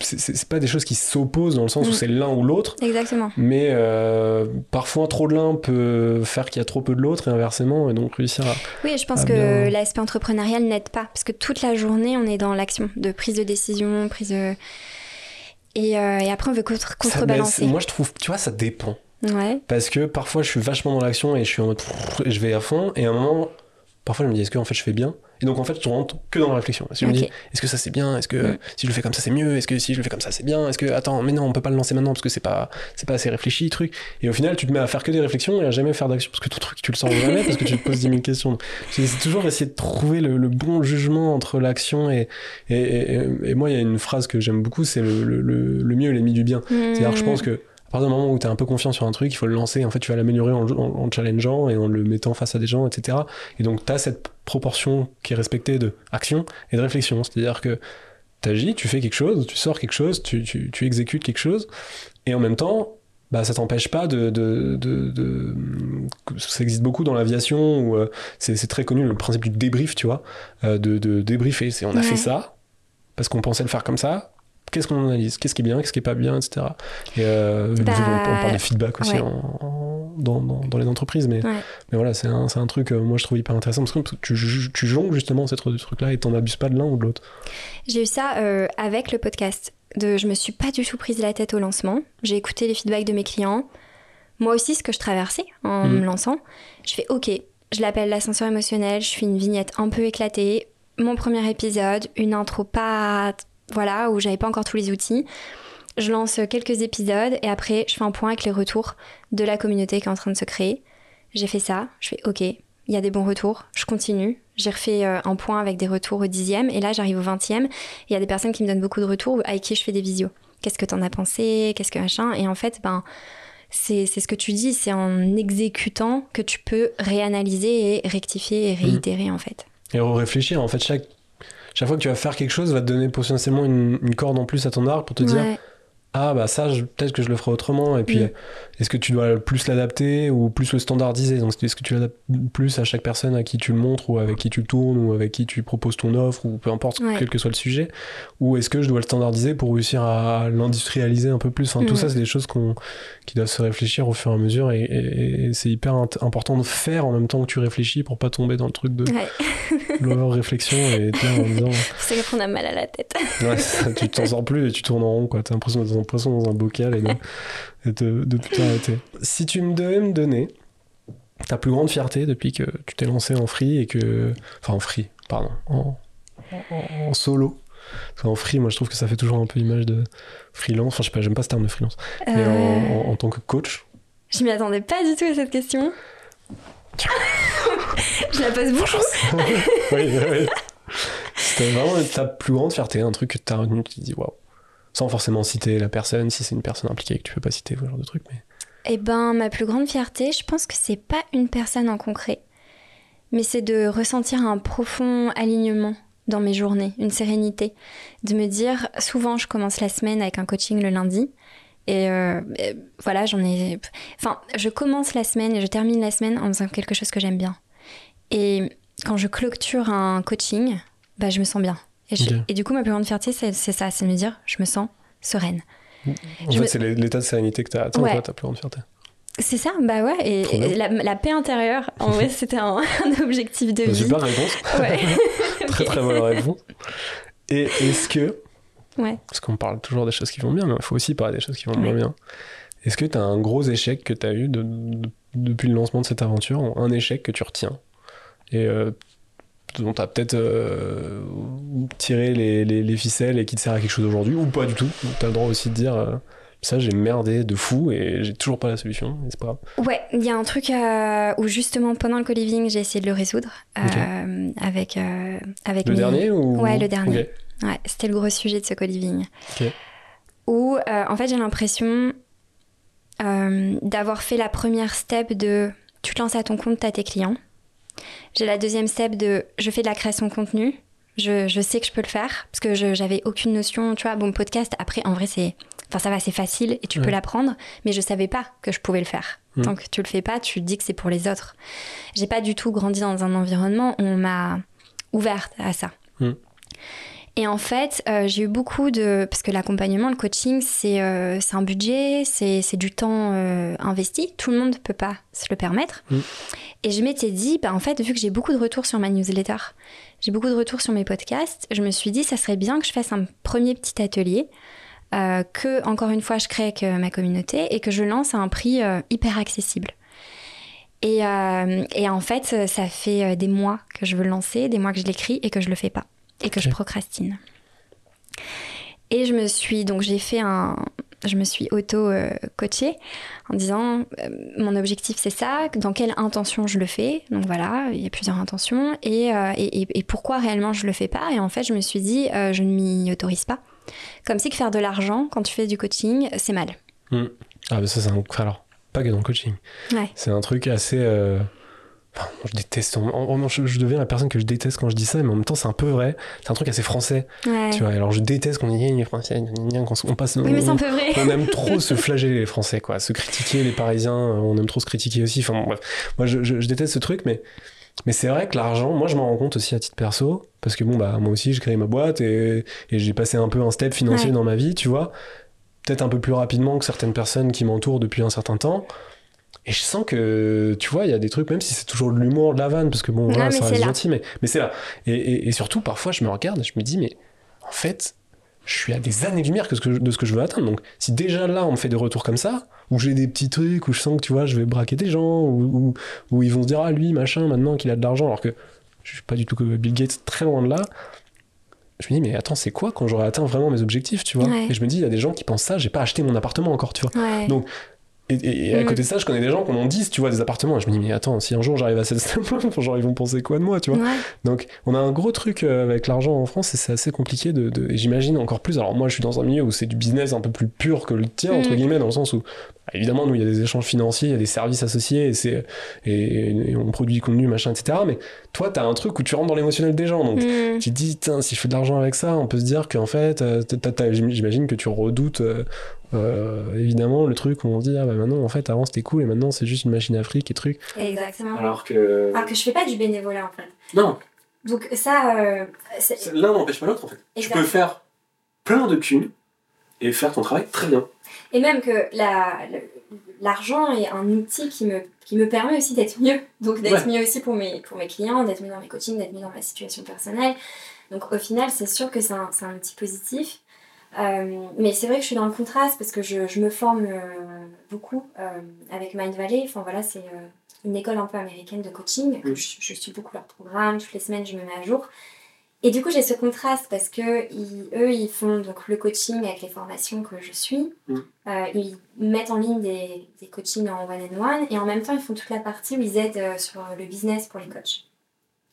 C'est- pas des choses qui s'opposent dans le sens où Mm. c'est l'un ou l'autre, Exactement. mais euh, parfois trop de l'un peut faire qu'il y a trop peu de l'autre et inversement, et donc réussir à. Oui, je pense que bien. l'aspect entrepreneurial n'aide pas parce que toute la journée, on est dans l'action de prise de décision, prise de. Et, euh, et après, on veut contre- contrebalancer. moi je trouve, tu vois, ça dépend. Ouais. Parce que parfois je suis vachement dans l'action et je suis en mode et je vais à fond, et à un moment, parfois je me dis est-ce que en fait je fais bien? Et donc en fait je rentre que dans la réflexion. Que je me dis est-ce que ça c'est bien? Est-ce que Mm. si je le fais comme ça c'est mieux? Est-ce que si je le fais comme ça c'est bien? Est-ce que attends, mais non, on peut pas le lancer maintenant parce que c'est pas, c'est pas assez réfléchi, truc. Et au final, tu te mets à faire que des réflections et à jamais faire d'action parce que ton truc tu le sens jamais parce que tu te poses 10 000 questions. C'est toujours essayer de trouver le, le bon jugement entre l'action et, et, et, et moi il y a une phrase que j'aime beaucoup c'est le, le, le, mieux est l'ennemi du bien. C'est-à-dire que je pense que partir du moment où tu es un peu confiant sur un truc, il faut le lancer. En fait, tu vas l'améliorer en, en, en challengeant et en le mettant face à des gens, etc. Et donc, tu as cette proportion qui est respectée de action et de réflexion. C'est-à-dire que tu agis, tu fais quelque chose, tu sors quelque chose, tu, tu, tu exécutes quelque chose, et en même temps, bah, ça t'empêche pas de, de, de, de- Ça existe beaucoup dans l'aviation, où euh, c'est très connu le principe du débrief, tu vois, euh, de, de débriefer. C'est on a Ouais. fait ça, parce qu'on pensait le faire comme ça. Qu'est-ce qu'on analyse Qu'est-ce qui est bien Qu'est-ce qui est pas bien Etc. Et euh, Bah, on, parle de feedback aussi ouais. en- en- dans, dans, dans les entreprises, mais, Ouais. mais voilà, c'est un, un truc, euh, moi je trouve hyper intéressant parce que tu, tu jongles justement ces tru- trucs-là et t'en abuses pas de l'un ou de l'autre. J'ai eu ça euh, avec le podcast. De, je me suis pas du tout prise la tête au lancement. J'ai écouté les feedbacks de mes clients. Moi aussi, ce que je traversais en Mhm. me lançant. Je fais OK, je l'appelle l'ascenseur émotionnel. Je fais une vignette un peu éclatée. Mon premier épisode, une intro pas. Voilà, où j'avais pas encore tous les outils. Je lance quelques épisodes et après, je fais un point avec les retours de la communauté qui est en train de se créer. J'ai fait ça. Je fais OK, il y a des bons retours. Je continue. J'ai refait euh, un point avec des retours au dixième et là, j'arrive au vingtième. Il y a des personnes qui me donnent beaucoup de retours avec qui je fais des visios. Qu'est-ce que t'en as pensé? Qu'est-ce que machin? Et en fait, ben, c'est c'est ce que tu dis, c'est en exécutant que tu peux réanalyser et rectifier et réitérer en fait. Et réfléchir, en fait, chaque, chaque fois que tu vas faire quelque chose va te donner potentiellement une, corde en plus à ton arc pour te dire. Ah bah ça je- peut-être que je le ferai autrement et puis Mm. euh, est-ce que tu dois plus l'adapter ou plus le standardiser? Donc est-ce que tu l'adaptes plus à chaque personne à qui tu le montres ou avec qui tu le tournes ou avec qui tu proposes ton offre ou peu importe Ouais. quel que soit le sujet? Ou est-ce que je dois le standardiser pour réussir à l'industrialiser un peu plus? Enfin tout ça c'est des choses qu'on qui doivent se réfléchir au fur et à mesure et, et- et c'est hyper important de faire en même temps que tu réfléchis pour pas tomber dans le truc de Ouais. (laughs) l'over réflexion et en disant (laughs) C'est qu'on a mal à la tête. Ouais, ça, tu t'en sors plus et tu tournes en rond, quoi. T'as l'impression d'être poisson dans un bocal et de, (laughs) et de, de tout arrêter. Si tu me devais me donner ta plus grande fierté depuis que tu t'es lancé en free et que. Enfin, en free, pardon. En, en- en solo. Parce qu'en free, moi, je trouve que ça fait toujours un peu image de freelance. Enfin, je sais pas, j'aime pas ce terme de freelance. Mais en, Euh, en- en tant que coach. Je m'y attendais pas du tout à cette question. (laughs) je la pose beaucoup. (laughs) oui, oui. C'était vraiment ta plus grande fierté, un truc que t'as retenu, tu te dis waouh. Sans forcément citer la personne, si c'est une personne impliquée que tu peux pas citer, ce genre de truc. Mais... Eh ben, ma plus grande fierté, je pense que c'est pas une personne en concret, mais c'est de ressentir un profond alignement dans mes journées, une sérénité, de me dire, souvent je commence la semaine avec un coaching le lundi, et euh, euh, voilà, j'en ai, enfin, je commence la semaine et je termine la semaine en faisant quelque chose que j'aime bien. Et quand je clôture un coaching, bah je me sens bien. Et, je- Ok. et du coup, ma plus grande fierté, c'est ça, c'est de me dire, je me sens sereine. En Je fait, me- c'est l'état de sérénité que t'as atteint, Ouais. toi, ta plus grande fierté. C'est ça, bah ouais, et, la, la paix intérieure, en vrai, (laughs) c'était un, un objectif de vie. Super réponse. Ouais. (laughs) très très bonne réponse. Et est-ce que, Ouais. parce qu'on parle toujours des choses qui vont bien, mais il faut aussi parler des choses qui vont moins bien. Est-ce que tu as un gros échec que tu as eu de- de- depuis le lancement de cette aventure, un échec que tu retiens? Et euh, dont tu as peut-être euh, tiré les, les- les ficelles et qui te sert à quelque chose aujourd'hui, ou pas du tout Tu as le droit aussi de dire euh, ça, j'ai merdé de fou et j'ai toujours pas la solution, c'est pas grave. Ouais, il y a un truc euh, où justement pendant le co-living, j'ai essayé de le résoudre avec, avec Le mes- dernier ou... Ouais, le dernier. Ouais, c'était le gros sujet de ce co-living. Où, en fait, j'ai l'impression d'avoir fait la première step de tu te lances à ton compte, t'as tes clients. J'ai la deuxième step de je fais de la création de contenu. Je, je sais que je peux le faire parce que j'avais aucune notion. Tu vois, bon, podcast, après, en vrai, c'est. Enfin, ça va, c'est facile et tu peux l'apprendre, mais je savais pas que je pouvais le faire. Mm. Tant que tu le fais pas, tu dis que c'est pour les autres. J'ai pas du tout grandi dans un environnement où on m'a ouverte à ça. Mm. Et en fait, euh, j'ai eu beaucoup de... Parce que l'accompagnement, le coaching, c'est euh, un budget, c'est du temps euh, investi. Tout le monde ne peut pas se le permettre. Mm. Et je m'étais dit, bah, en fait, vu que j'ai beaucoup de retours sur ma newsletter, j'ai beaucoup de retours sur mes podcasts, je me suis dit, ça serait bien que je fasse un premier petit atelier, euh, que, encore une fois, je crée avec ma communauté et que je lance à un prix hyper accessible. Et, et en fait, ça fait des mois que je veux le lancer, des mois que je l'écris et que je le fais pas. Et que je procrastine. Et je me suis, donc j'ai fait un, je me suis auto-coachée en disant, euh, mon objectif c'est ça, dans quelle intention je le fais. Donc voilà, il y a plusieurs intentions. Et, euh, et, et- pourquoi réellement je le fais pas. Et en fait, je me suis dit, euh, je ne m'y autorise pas. Comme si que faire de l'argent quand tu fais du coaching, c'est mal. Ah, mais ça, c'est un. Alors, pas que dans le coaching. Ouais. C'est un truc assez. Je déteste. en- je, je deviens la personne que je déteste quand je dis ça, mais en même temps, c'est un peu vrai. C'est un truc assez français. Ouais. Tu vois, alors je déteste qu'on les Français, on passe. Oui, mais c'est on, un peu vrai. on aime trop (laughs) se flageller les Français, quoi. Se critiquer les Parisiens, euh, on aime trop se critiquer aussi. Enfin, bref. Moi, je, je- je déteste ce truc, mais. Mais c'est vrai que l'argent, moi je m'en rends compte aussi à titre perso, parce que bon, bah moi aussi j'ai créé ma boîte et, et j'ai passé un peu un step financier Ouais. dans ma vie, tu vois. Peut-être un peu plus rapidement que certaines personnes qui m'entourent depuis un certain temps. Et je sens que, tu vois, il y a des trucs, même si c'est toujours de l'humour, de la vanne, parce que bon, voilà, ça reste gentil, mais, mais c'est là. Et, et- et surtout, parfois, je me regarde et je me dis, mais en fait, je suis à des années-lumière de ce que je veux atteindre. Donc, si déjà là, on me fait des retours comme ça, où j'ai des petits trucs, où je sens que, tu vois, je vais braquer des gens, où, où- où ils vont se dire, ah, lui, machin, maintenant qu'il a de l'argent, alors que je suis pas du tout que Bill Gates, très loin de là. Je me dis, mais attends, c'est quoi quand j'aurai atteint vraiment mes objectifs, tu vois? Ouais. Et je me dis, il y a des gens qui pensent ça, j'ai pas acheté mon appartement encore, tu vois. Ouais. Donc, Et, et- et à Mm. côté de ça, je connais des gens qui en ont 10, tu vois, des appartements. Et je me dis, mais attends, si un jour j'arrive à cette (laughs) genre, ils vont penser quoi de moi, tu vois Ouais. donc, on a un gros truc euh, avec l'argent en France et c'est assez compliqué de. de- et j'imagine encore plus. Alors, moi, je suis dans un milieu où c'est du business un peu plus pur que le tien, entre Mm. guillemets, dans le sens où, bah, évidemment, nous, il y a des échanges financiers, il y a des services associés et, c'est, et, et on produit du contenu, machin, etc. Mais toi, t'as un truc où tu rentres dans l'émotionnel des gens. Donc, Mm. tu te dis, Tain, si je fais de l'argent avec ça, on peut se dire qu'en fait, euh, t'as- t'as- j'im- j'imagine que tu redoutes euh, évidemment le truc où on se dit, ah bah maintenant, en fait, avant c'était cool et maintenant c'est juste une machine à fric et truc. Exactement. Alors que. Alors que je fais pas du bénévolat en fait. Non, Donc ça, euh, L'un n'empêche pas l'autre en fait. Exact. Tu peux faire plein de thunes et faire ton travail très bien. et même que la- l'argent est un outil qui me, qui me permet aussi d'être mieux. Donc d'être mieux aussi pour mes, pour mes clients, d'être mieux dans mes coachings, d'être mieux dans ma situation personnelle. Donc au final, c'est sûr que c'est un, c'est un outil positif. Euh, mais c'est vrai que je suis dans le contraste parce que je, je me forme euh, beaucoup euh, avec Mind Valley. Enfin voilà, c'est une école un peu américaine de coaching. Je, je suis beaucoup leur programme. Toutes les semaines, je me mets à jour. Et du coup, j'ai ce contraste parce que ils- eux, ils font donc le coaching avec les formations que je suis. Mm. Euh, ils mettent en ligne des, des coachings en one-on-one et en même temps, ils font toute la partie où ils aident euh, sur le business pour les coachs,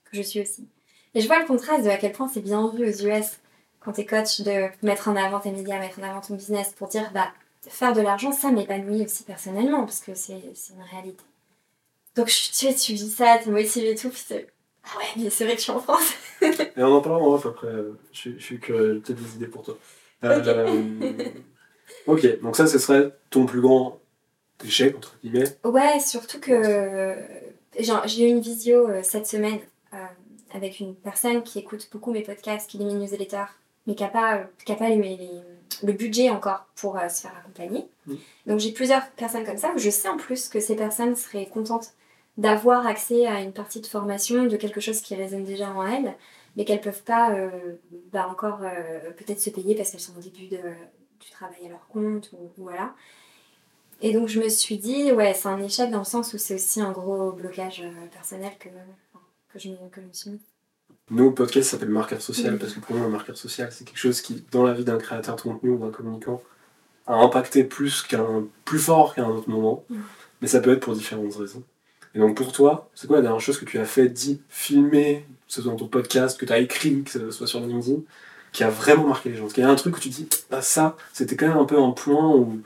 que je suis aussi. Et je vois le contraste de à quel point c'est bien vu aux US quand t'es coach de mettre en avant tes médias, mettre en avant ton business pour dire bah faire de l'argent, ça m'épanouit aussi personnellement parce que c'est une réalité. Donc je, tu, sais, tu vis ça, t'es motivé et tout, puis c'est ah ouais, mais c'est vrai que je suis en France. (laughs) Et on en parlera en off après. euh, Je, suis- je suis curieux, j'ai peut-être des idées pour toi. (laughs) Euh, ok, donc ça, ce serait ton plus grand échec, entre guillemets. Ouais, surtout que j'ai j'ai eu une visio euh, cette semaine euh, avec une personne qui écoute beaucoup mes podcasts, qui lit mes newsletters, mais qui n'a pas, qui a pas les- les- le budget encore pour euh, se faire accompagner. Donc j'ai plusieurs personnes comme ça où je sais en plus que ces personnes seraient contentes d'avoir accès à une partie de formation de quelque chose qui résonne déjà en elles, mais qu'elles peuvent pas euh, bah, encore euh, peut-être se payer parce qu'elles sont au début de- du travail à leur compte ou, voilà. Et donc je me suis dit, ouais, c'est un échec dans le sens où c'est aussi un gros blocage personnel que, que, je, que je me suis mis. Nous, le podcast s'appelle marqueur social parce que pour moi, un marqueur social, c'est quelque chose qui, dans la vie d'un créateur de contenu ou d'un communicant, a impacté plus qu'un plus fort qu'à un autre moment. Mhm. Mais ça peut être pour différentes raisons. Et donc pour toi, c'est quoi la dernière chose que tu as fait, dit, filmé, que ce soit dans ton podcast, que tu as écrit, que ce soit sur LinkedIn, qui a vraiment marqué les gens? Est-ce qu'il y a un truc où tu te dis, ah ça, c'était quand même un peu un point où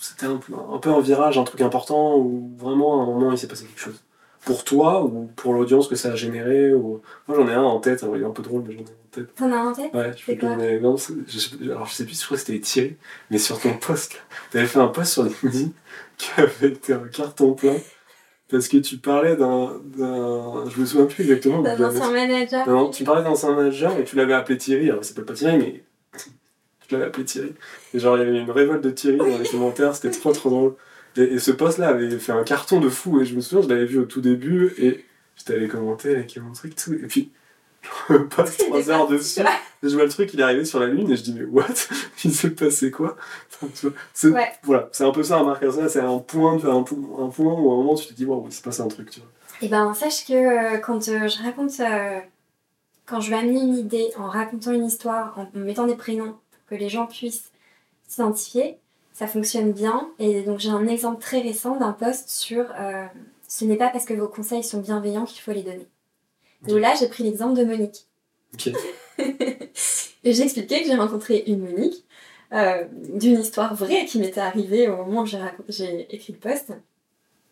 c'était un, peu- un peu un virage, un truc important, où vraiment à un moment il s'est passé quelque chose pour toi ou pour l'audience que ça a généré ou... Moi j'en ai un en tête, il est un peu drôle, mais j'en ai un en tête. T'en as un en tête Ouais, je peux te donner. Non, je sais, alors je sais plus, je crois que c'était Thierry, mais sur ton post, t'avais fait un post sur LinkedIn (laughs) qui avait été un carton plein parce que tu parlais d'un. Je me souviens plus exactement. D'un ancien manager. Non, tu parlais d'un ancien manager et tu l'avais appelé Thierry. Alors, il s'appelle pas Thierry, mais. Tu l'avais appelé Thierry. Et genre, il y avait une révolte de Thierry dans les commentaires, c'était trop trop drôle. Et, ce post-là avait fait un carton de fou. Et je me souviens, je l'avais vu au tout début et je t'avais commenté avec mon truc, tout. Et puis, (laughs) je passe trois heures dessus. (laughs) je vois le truc, il est arrivé sur la lune et je dis, mais what? (laughs) Il s'est passé quoi? C'est, Voilà, c'est un peu ça, un marqueur ça, c'est un point, un, un point où à un moment tu te dis, waouh, il s'est passé un truc, tu vois. Et eh ben, sache que euh, quand euh, je raconte, euh, quand je vais amener une idée en racontant une histoire, en mettant des prénoms pour que les gens puissent s'identifier, ça fonctionne bien. Et donc j'ai un exemple très récent d'un post sur ce n'est pas parce que vos conseils sont bienveillants qu'il faut les donner. Donc là, j'ai pris l'exemple de Monique. (laughs) et j'ai expliqué que j'ai rencontré une Monique euh, d'une histoire vraie qui m'était arrivée au moment où j'ai écrit le post.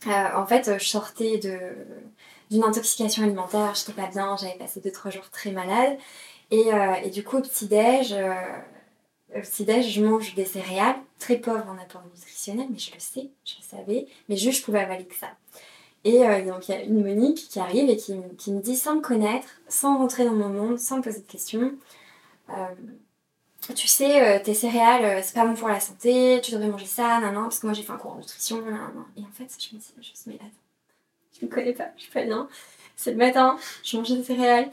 Euh, en fait, je sortais de d'une intoxication alimentaire, j'étais pas bien, j'avais passé 2-3 jours très malade. Et, euh, et, du coup, au petit-déj, petit-déj, je mange des céréales, très pauvres en apport nutritionnel, mais je le sais, je le savais, mais juste je pouvais avaler que ça. Et euh, donc il y a une Monique qui arrive et qui, qui, me dit sans me connaître, sans rentrer dans mon monde, sans me poser de questions, euh, tu sais, euh, tes céréales, c'est pas bon pour la santé, tu devrais manger ça, non, non, parce que moi j'ai fait un cours en nutrition, non, non. Et en fait, je me dis, je me je me connais pas, je suis pas bien. C'est le matin, je mangeais des céréales.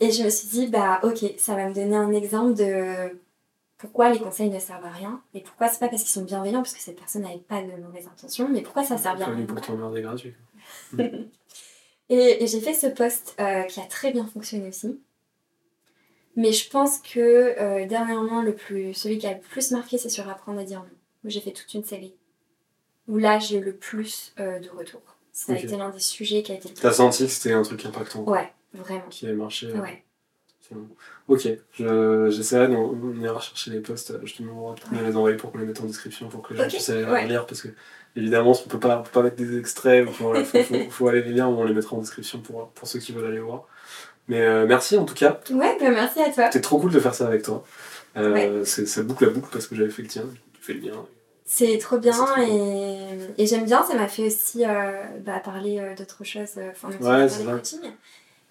Et je me suis dit, bah ok, ça va me donner un exemple de pourquoi les conseils ne servent à rien et pourquoi c'est pas parce qu'ils sont bienveillants, parce que cette personne n'avait pas de mauvaises intentions, mais pourquoi ça sert bien. Pour t'emmerder gratuit. et, j'ai fait ce post euh, qui a très bien fonctionné aussi. Mais je pense que euh, dernièrement, le plus, celui qui a le plus marqué, c'est sur Apprendre à dire non. Où j'ai fait toute une série. Où là, j'ai eu le plus euh, de retours. Ça a été l'un des sujets qui a été le plus. T'as senti que c'était un truc impactant Ouais, vraiment. Qui avait marché. Ouais. Ok, j'essaierai d'en ira chercher les posts, je te de les envoyer pour qu'on les mette en description pour que les gens puissent aller les lire parce que évidemment on peut pas, peut pas mettre des extraits, il (laughs) faut, aller les lire, on les mettra en description pour, pour ceux qui veulent aller voir. Mais euh, merci en tout cas. Ouais, bah, merci à toi. C'était trop cool de faire ça avec toi. Euh, Ça boucle à boucle parce que j'avais fait le tien, tu fais le bien. C'est trop bien et, et j'aime bien, ça m'a fait aussi euh, bah, parler euh, d'autres choses, enfin, ouais, c'est.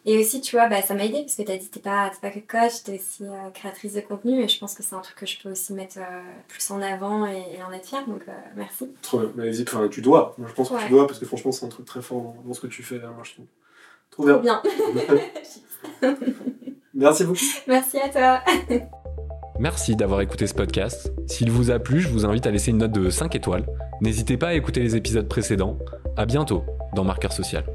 Et aussi, tu vois, bah, ça m'a aidé parce que tu as dit que tu pas, pas que coach, tu es aussi euh, créatrice de contenu et je pense que c'est un truc que je peux aussi mettre euh, plus en avant et, en être fière. Donc, euh, merci. Trop bien. Mais vas-y, tu dois. je pense que tu dois parce que franchement, c'est un truc très fort dans, ce que tu fais. Hein, moi, je trouve. Trop bien. (laughs) (laughs) merci beaucoup. Merci à toi. Merci d'avoir écouté ce podcast. S'il vous a plu, je vous invite à laisser une note de 5 étoiles. N'hésitez pas à écouter les épisodes précédents. À bientôt dans Marqueur Social.